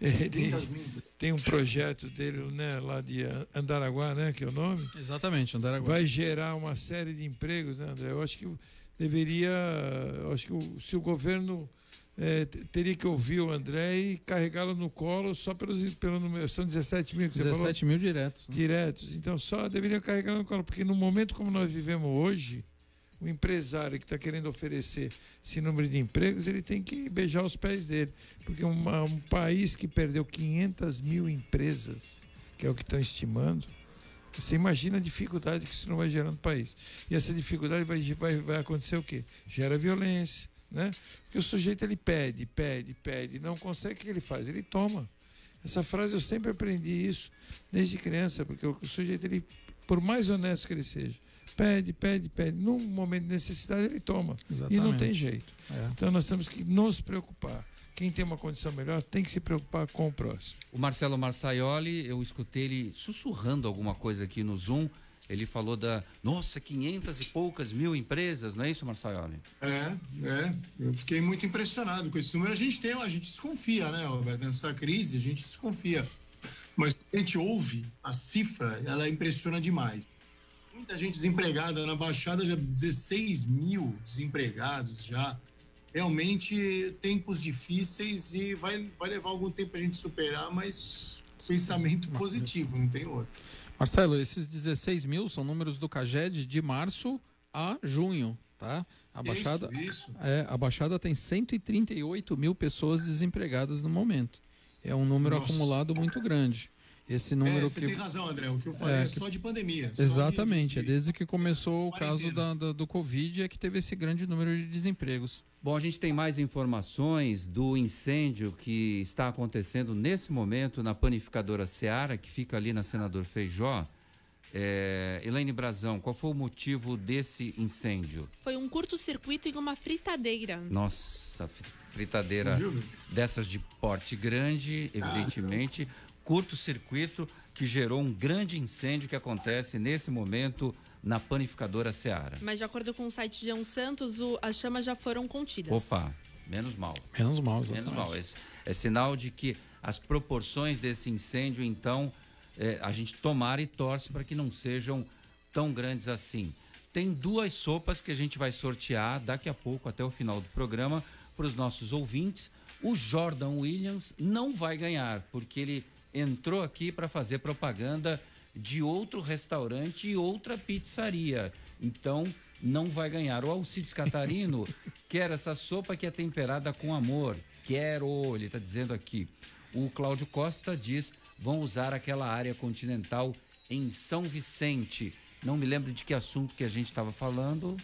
E: ele tem um projeto dele, né, lá de Andaraguá, né, que é o nome?
F: Exatamente, Andaraguá.
E: Vai gerar uma série de empregos, né, André? Eu acho que deveria, eu acho que o- se o governo te- teria que ouvir o André e carregá-lo no colo só pelos, pelo número, são 17 mil que você falou?
F: 17 mil diretos. né?
E: diretos. Então só deveria carregar no colo, porque no momento como nós vivemos hoje, o empresário que está querendo oferecer esse número de empregos, ele tem que beijar os pés dele. Porque uma- um país que perdeu 500 mil empresas, que é o que estão estimando, você imagina a dificuldade que isso não vai gerar no país. E essa dificuldade vai, vai, vai acontecer o quê? Gera violência, né? Porque o sujeito ele pede, pede, pede, não consegue, o que ele faz? Ele toma. Essa frase eu sempre aprendi isso desde criança, porque o sujeito, ele, por mais honesto que ele seja, pede, pede, pede. Num momento de necessidade, ele toma. E não
F: Exatamente.
E: tem jeito.
F: É.
E: Então nós temos que nos preocupar. Quem tem uma condição melhor tem que se preocupar com o próximo.
C: O Marcelo Marçaioli, eu escutei ele sussurrando alguma coisa aqui no Zoom. Ele falou da, nossa, 500 e poucas mil empresas, não é isso, Marçaioli?
G: É, é. Eu fiquei muito impressionado com esse número. A gente tem, a gente desconfia, né, Roberto? Nessa crise, a gente desconfia. Mas a gente ouve a cifra, ela impressiona demais. Muita gente desempregada na Baixada, já 16 mil desempregados já. Realmente, tempos difíceis e vai, vai levar algum tempo a gente superar, mas pensamento positivo, não tem outro.
F: Marcelo, esses 16 mil são números do Caged de março a junho, tá? A
G: Isso,
F: Baixada,
G: isso.
F: É, a Baixada tem 138 mil pessoas desempregadas no momento. É um número
G: Nossa.
F: acumulado muito grande. Esse número
G: é, você
F: que
G: tem razão, André. O que eu falei é,
F: É,
G: é
F: que-
G: só de pandemia.
F: Exatamente,
G: de-
F: é desde que começou o caso da, da- do Covid é que teve esse grande número de desempregos.
C: Bom, a gente tem mais informações do incêndio que está acontecendo nesse momento na panificadora Seara, que fica ali na Senador Feijó. É, Elaine Brazão, qual foi o motivo desse incêndio?
D: Foi um curto-circuito em uma fritadeira.
C: Nossa, fri- fritadeira dessas de porte grande, evidentemente, curto-circuito que gerou um grande incêndio que acontece nesse momento na panificadora Seara.
D: Mas de acordo com o site G1 Santos, o- as chamas já foram contidas.
C: Opa, menos mal.
F: Menos mal,
C: Menos
F: exatamente.
C: mal. Esse é sinal de que as proporções desse incêndio, então, é, a gente tomara e torce para que não sejam tão grandes assim. Tem duas sopas que a gente vai sortear daqui a pouco, até o final do programa, para os nossos ouvintes. O Jordan Williams não vai ganhar, porque ele entrou aqui para fazer propaganda de outro restaurante e outra pizzaria. Então, não vai ganhar. O Alcides Catarino quer essa sopa que é temperada com amor. Quero, ele está dizendo aqui. O Cláudio Costa diz: vão usar aquela área continental em São Vicente. Não me lembro de que assunto que a gente estava falando.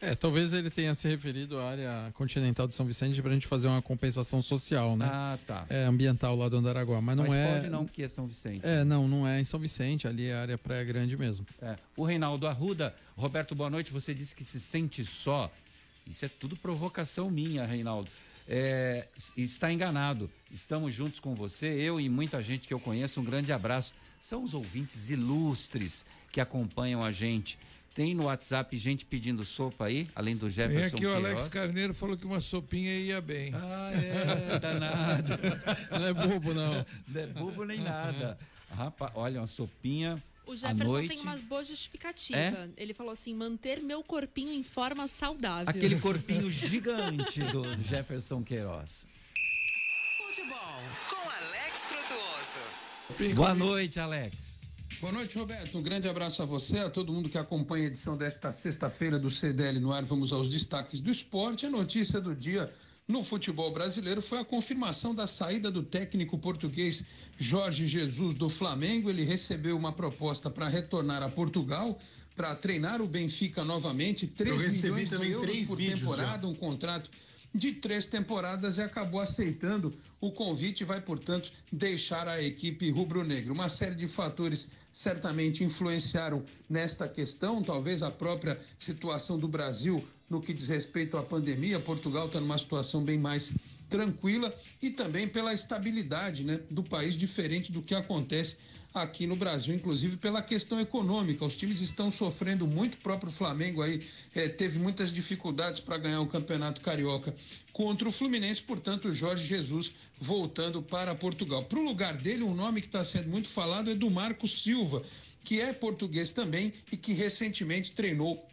F: É, talvez ele tenha se referido à área continental de São Vicente para a gente fazer uma compensação social, né?
C: Ah, tá.
F: É, ambiental lá do Andaraguá, mas não
C: Mas
F: é.
C: pode não, que é São Vicente.
F: É, não, não é em São Vicente, ali é área Praia Grande mesmo.
C: É. O Reinaldo Arruda, Roberto, boa noite. Você disse que se sente só. Isso é tudo provocação minha, Reinaldo. É, está enganado. Estamos juntos com você, eu e muita gente que eu conheço. Um grande abraço. São os ouvintes ilustres que acompanham a gente. Tem no WhatsApp gente pedindo sopa aí, além do Jefferson
E: Tem aqui o Alex
C: Queiroz.
E: Carneiro falou que uma sopinha ia bem.
C: Ah, é, danado.
F: Não é bobo, não.
C: Não é bobo nem nada. Rapaz, olha, uma sopinha.
D: O
C: à
D: Jefferson
C: noite.
D: tem uma boa justificativa.
C: É?
D: Ele falou assim: manter meu corpinho em forma saudável.
C: Aquele corpinho gigante do Jefferson Queiroz.
B: Futebol com Alex Frutuoso.
C: Boa noite, Alex.
K: Boa noite, Roberto. Um grande abraço a você, a todo mundo que acompanha a edição desta sexta-feira do CDL no ar. Vamos aos destaques do esporte. A notícia do dia no futebol brasileiro foi a confirmação da saída do técnico português Jorge Jesus do Flamengo. Ele recebeu uma proposta para retornar a Portugal para treinar o Benfica novamente. 3
G: Eu recebi
K: milhões
G: também
K: de euros
G: três
K: por
G: vídeos já.
K: temporada, um contrato de três temporadas e acabou aceitando o convite e vai, portanto, deixar a equipe rubro-negra. Uma série de fatores certamente influenciaram nesta questão, talvez a própria situação do Brasil no que diz respeito à pandemia. Portugal está numa situação bem mais tranquila e também pela estabilidade né, do país, diferente do que acontece aqui no Brasil, inclusive pela questão econômica. Os times estão sofrendo muito, o próprio Flamengo aí eh, teve muitas dificuldades para ganhar o Campeonato Carioca contra o Fluminense, portanto, Jorge Jesus voltando para Portugal. Para o lugar dele, um nome que está sendo muito falado é do Marcos Silva, que é português também e que recentemente treinou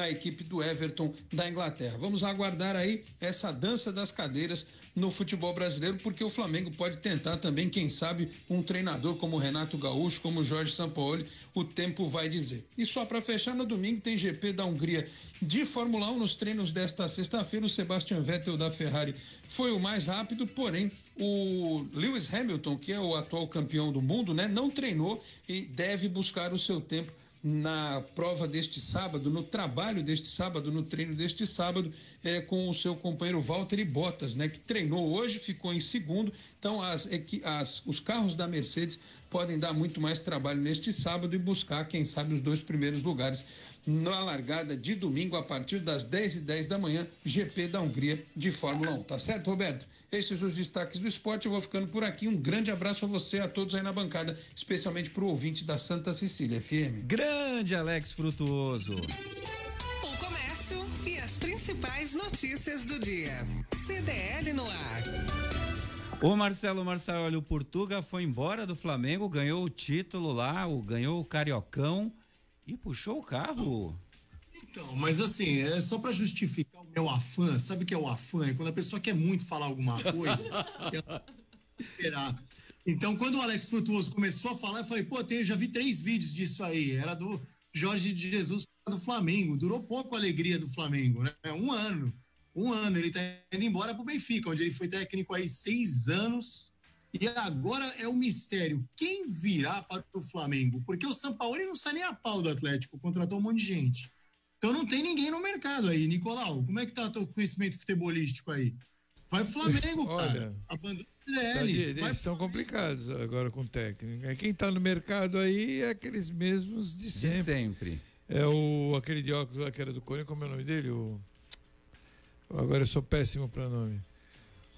K: a equipe do Everton da Inglaterra. Vamos aguardar aí essa dança das cadeiras no futebol brasileiro, porque o Flamengo pode tentar também, quem sabe, um treinador como Renato Gaúcho, como Jorge Sampaoli, o tempo vai dizer. E só para fechar, no domingo tem GP da Hungria de Fórmula 1 nos treinos desta sexta-feira. O Sebastian Vettel da Ferrari foi o mais rápido, porém o Lewis Hamilton, que é o atual campeão do mundo, né, não treinou e deve buscar o seu tempo na prova deste sábado, no trabalho deste sábado, no treino deste sábado, é, com o seu companheiro Valtteri Bottas, né, que treinou hoje, ficou em segundo. Então, as, as- os carros da Mercedes podem dar muito mais trabalho neste sábado e buscar, quem sabe, os dois primeiros lugares na largada de domingo, a partir das 10 e 10 da manhã, GP da Hungria de Fórmula 1. Tá certo, Roberto? Esses os destaques do esporte. Eu vou ficando por aqui. Um grande abraço a você, a todos aí na bancada, especialmente para o ouvinte da Santa Cecília FM.
C: Grande Alex Frutuoso.
B: O comércio e as principais notícias do dia. CDL no ar.
C: O Marcelo Marçal, o Portuga foi embora do Flamengo, ganhou o título lá, o, ganhou o Cariocão e puxou o carro.
G: Então, mas assim, é só para justificar o meu afã. Sabe o que é o afã? É quando a pessoa quer muito falar alguma coisa, esperar. Então, quando o Alex Frutuoso começou a falar, eu falei, pô, eu já vi três vídeos disso aí. Era do Jorge de Jesus do Flamengo. Durou pouco a alegria do Flamengo, né? Um ano. Um ano. Ele tá indo embora pro Benfica, onde ele foi técnico aí seis anos E agora é o mistério. Quem virá para o Flamengo? Porque o São Paulo não sai nem a pau do Atlético, contratou um monte de gente. Então não tem ninguém no mercado aí. Nicolau, como é que tá teu conhecimento futebolístico aí? Vai pro Flamengo,
E: Olha,
G: cara. Abandona o
E: Tá
G: PL.
E: Eles estão complicados agora com o técnico. É, Quem está no mercado aí é aqueles mesmos de sempre.
C: De sempre.
E: É o aquele de óculos lá que era do Corinthians, como é o nome dele? O... Agora eu sou péssimo para nome.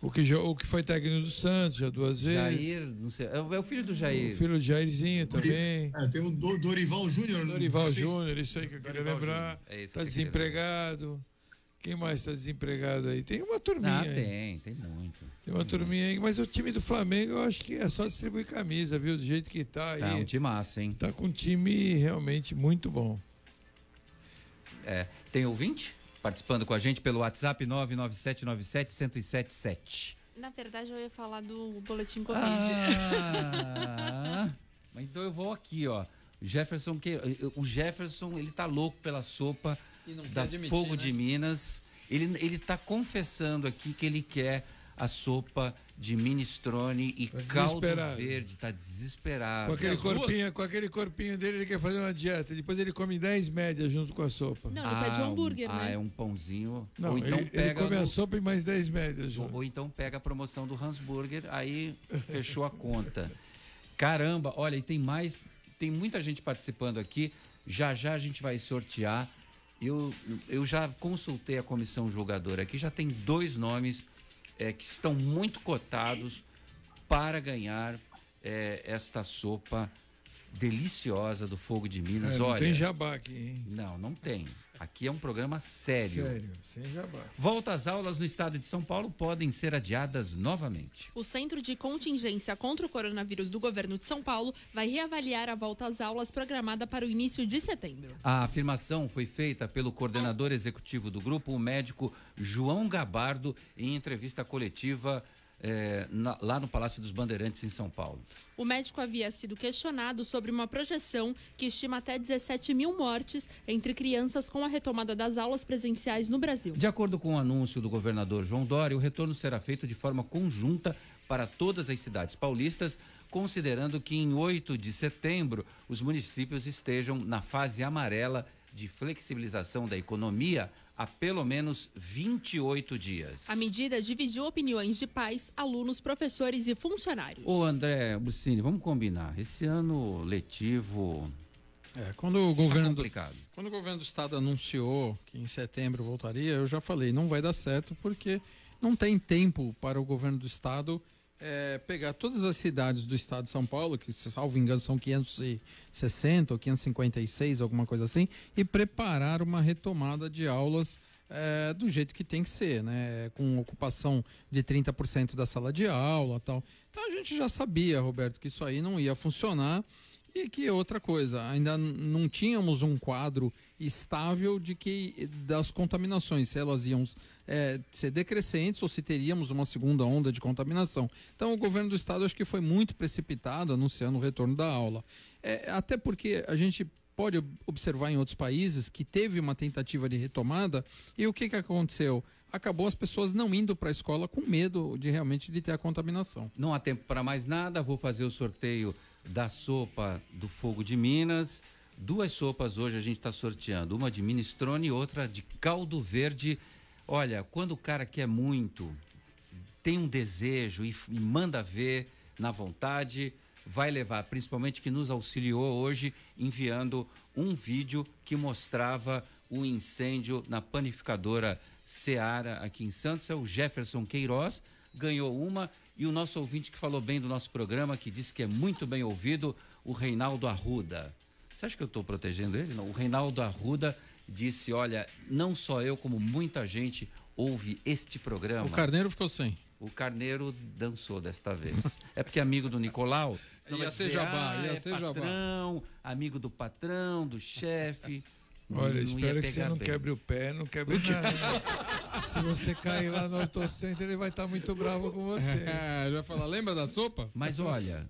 E: O que, jo- o que foi técnico do Santos já duas vezes.
C: Jair, não sei. É o é o filho do Jair.
E: O filho do Jairzinho também.
G: É, tem o Do- Dorival Júnior.
E: Dorival
G: se-
E: Júnior, isso aí que eu queria
C: Dorival
E: lembrar.
C: É
E: Está
C: que você queria
E: desempregado. Quem mais está desempregado aí? Tem uma turminha
C: Ah, tem, tem muito.
E: Tem uma turminha aí, mas o time do Flamengo eu acho que é só distribuir camisa, viu? Do jeito que tá aí.
C: Tá um time massa, hein?
E: Tá com um time realmente muito bom.
C: É, tem ouvinte participando com a gente pelo WhatsApp 99797-1077.
D: Na verdade, eu ia falar do boletim Covid.
C: Ah, mas então eu vou aqui, ó. O Jefferson, que, o Jefferson, ele tá louco pela sopa da
F: admitir,
C: Fogo
F: né?
C: de Minas. Ele, ele tá confessando aqui que ele quer a sopa de minestrone e caldo
E: desesperado.
C: verde. Tá desesperado.
E: Com aquele,
C: duas?
E: corpinho, com aquele corpinho dele, ele quer fazer uma dieta. Depois ele come 10 médias junto com a sopa.
D: Não, ele pede um hambúrguer,
C: ah,
D: né?
C: é um pãozinho.
E: Não,
C: ou então
E: ele, ele
C: pega
E: come a
C: no-
E: sopa e mais 10 médias
C: Ou,
E: junto.
C: ou então pega a promoção do Hansburger, aí fechou a conta. Caramba, olha, e tem mais, tem muita gente participando aqui. Já já a gente vai sortear. Eu, eu já consultei a comissão julgadora aqui, já tem dois nomes eh, que estão muito cotados para ganhar eh, esta sopa deliciosa do Fogo de Minas.
E: É, não
C: olha,
E: tem jabá aqui, hein?
C: Não, não tem. Aqui é um programa sério.
E: Sério, sem jabá.
C: Volta às aulas no estado de São Paulo podem ser adiadas novamente.
D: O Centro de Contingência contra o Coronavírus do Governo de São Paulo vai reavaliar a volta às aulas programada para o início de setembro.
C: A afirmação foi feita pelo coordenador executivo do grupo, o médico João Gabardo, em entrevista coletiva eh, na- lá no Palácio dos Bandeirantes, em São Paulo.
D: O médico havia sido questionado sobre uma projeção que estima até 17 mil mortes entre crianças com a retomada das aulas presenciais no Brasil.
C: De acordo com o anúncio do governador João Dória, o retorno será feito de forma conjunta para todas as cidades paulistas, considerando que em 8 de setembro os municípios estejam na fase amarela de flexibilização da economia há pelo menos 28 dias.
D: A medida dividiu opiniões de pais, alunos, professores e funcionários.
C: Ô André Bucini, vamos combinar. Esse ano letivo
F: É, quando o governo do,
C: complicado.
F: quando o governo do estado anunciou que em setembro voltaria, eu já falei, não vai dar certo porque não tem tempo para o governo do estado eh, pegar todas as cidades do estado de São Paulo, que se salvo engano são 560 ou 556, alguma coisa assim, e preparar uma retomada de aulas eh, do jeito que tem que ser, né? Com ocupação de 30% da sala de aula tal. Então a gente já sabia, Roberto, que isso aí não ia funcionar. E que outra coisa, ainda não tínhamos um quadro estável de que das contaminações, se elas iam eh, ser decrescentes ou se teríamos uma segunda onda de contaminação. Então o governo do estado acho que foi muito precipitado anunciando o retorno da aula. Eh, até porque a gente pode ob- observar em outros países que teve uma tentativa de retomada e o que, que aconteceu? Acabou as pessoas não indo para a escola com medo de realmente de ter a contaminação.
C: Não há tempo para mais nada, vou fazer o sorteio da sopa do Fogo de Minas. Duas sopas hoje a gente está sorteando, uma de minestrone e outra de caldo verde. Olha, quando o cara quer muito, tem um desejo e, e manda ver na vontade, vai levar, principalmente que nos auxiliou hoje enviando um vídeo que mostrava o incêndio na panificadora Seara aqui em Santos, é o Jefferson Queiroz, ganhou uma e o nosso ouvinte que falou bem do nosso programa, que disse que é muito bem ouvido, o Reinaldo Arruda. Você acha que eu estou protegendo ele? Não. O Reinaldo Arruda disse: olha, não só eu, como muita gente ouve este programa.
F: O Carneiro ficou sem.
C: O Carneiro dançou desta vez. é porque é amigo do Nicolau.
F: Ia
C: vai
F: ser
C: dizer,
F: jabá,
C: "Ah,
F: ia
C: é
F: ser jabá."
C: patrão, amigo do patrão, do chefe.
E: Olha, espero que você não
C: bem.
E: quebre o pé, não quebre nada. Se você cair lá no autocentro, ele vai estar muito bravo com você.
F: É, ele vai falar, lembra da sopa?
C: Mas olha,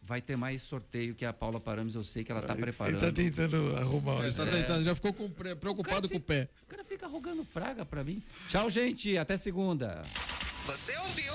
C: vai ter mais sorteio que a Paula Parames, eu sei que ela está
E: Ele
C: preparando.
E: está tentando arrumar
F: Ele
E: isso.
F: tá tentando, já ficou com pre- preocupado com o pé.
C: O cara fica rogando praga pra mim. Tchau, gente. Até segunda.
B: Você ouviu?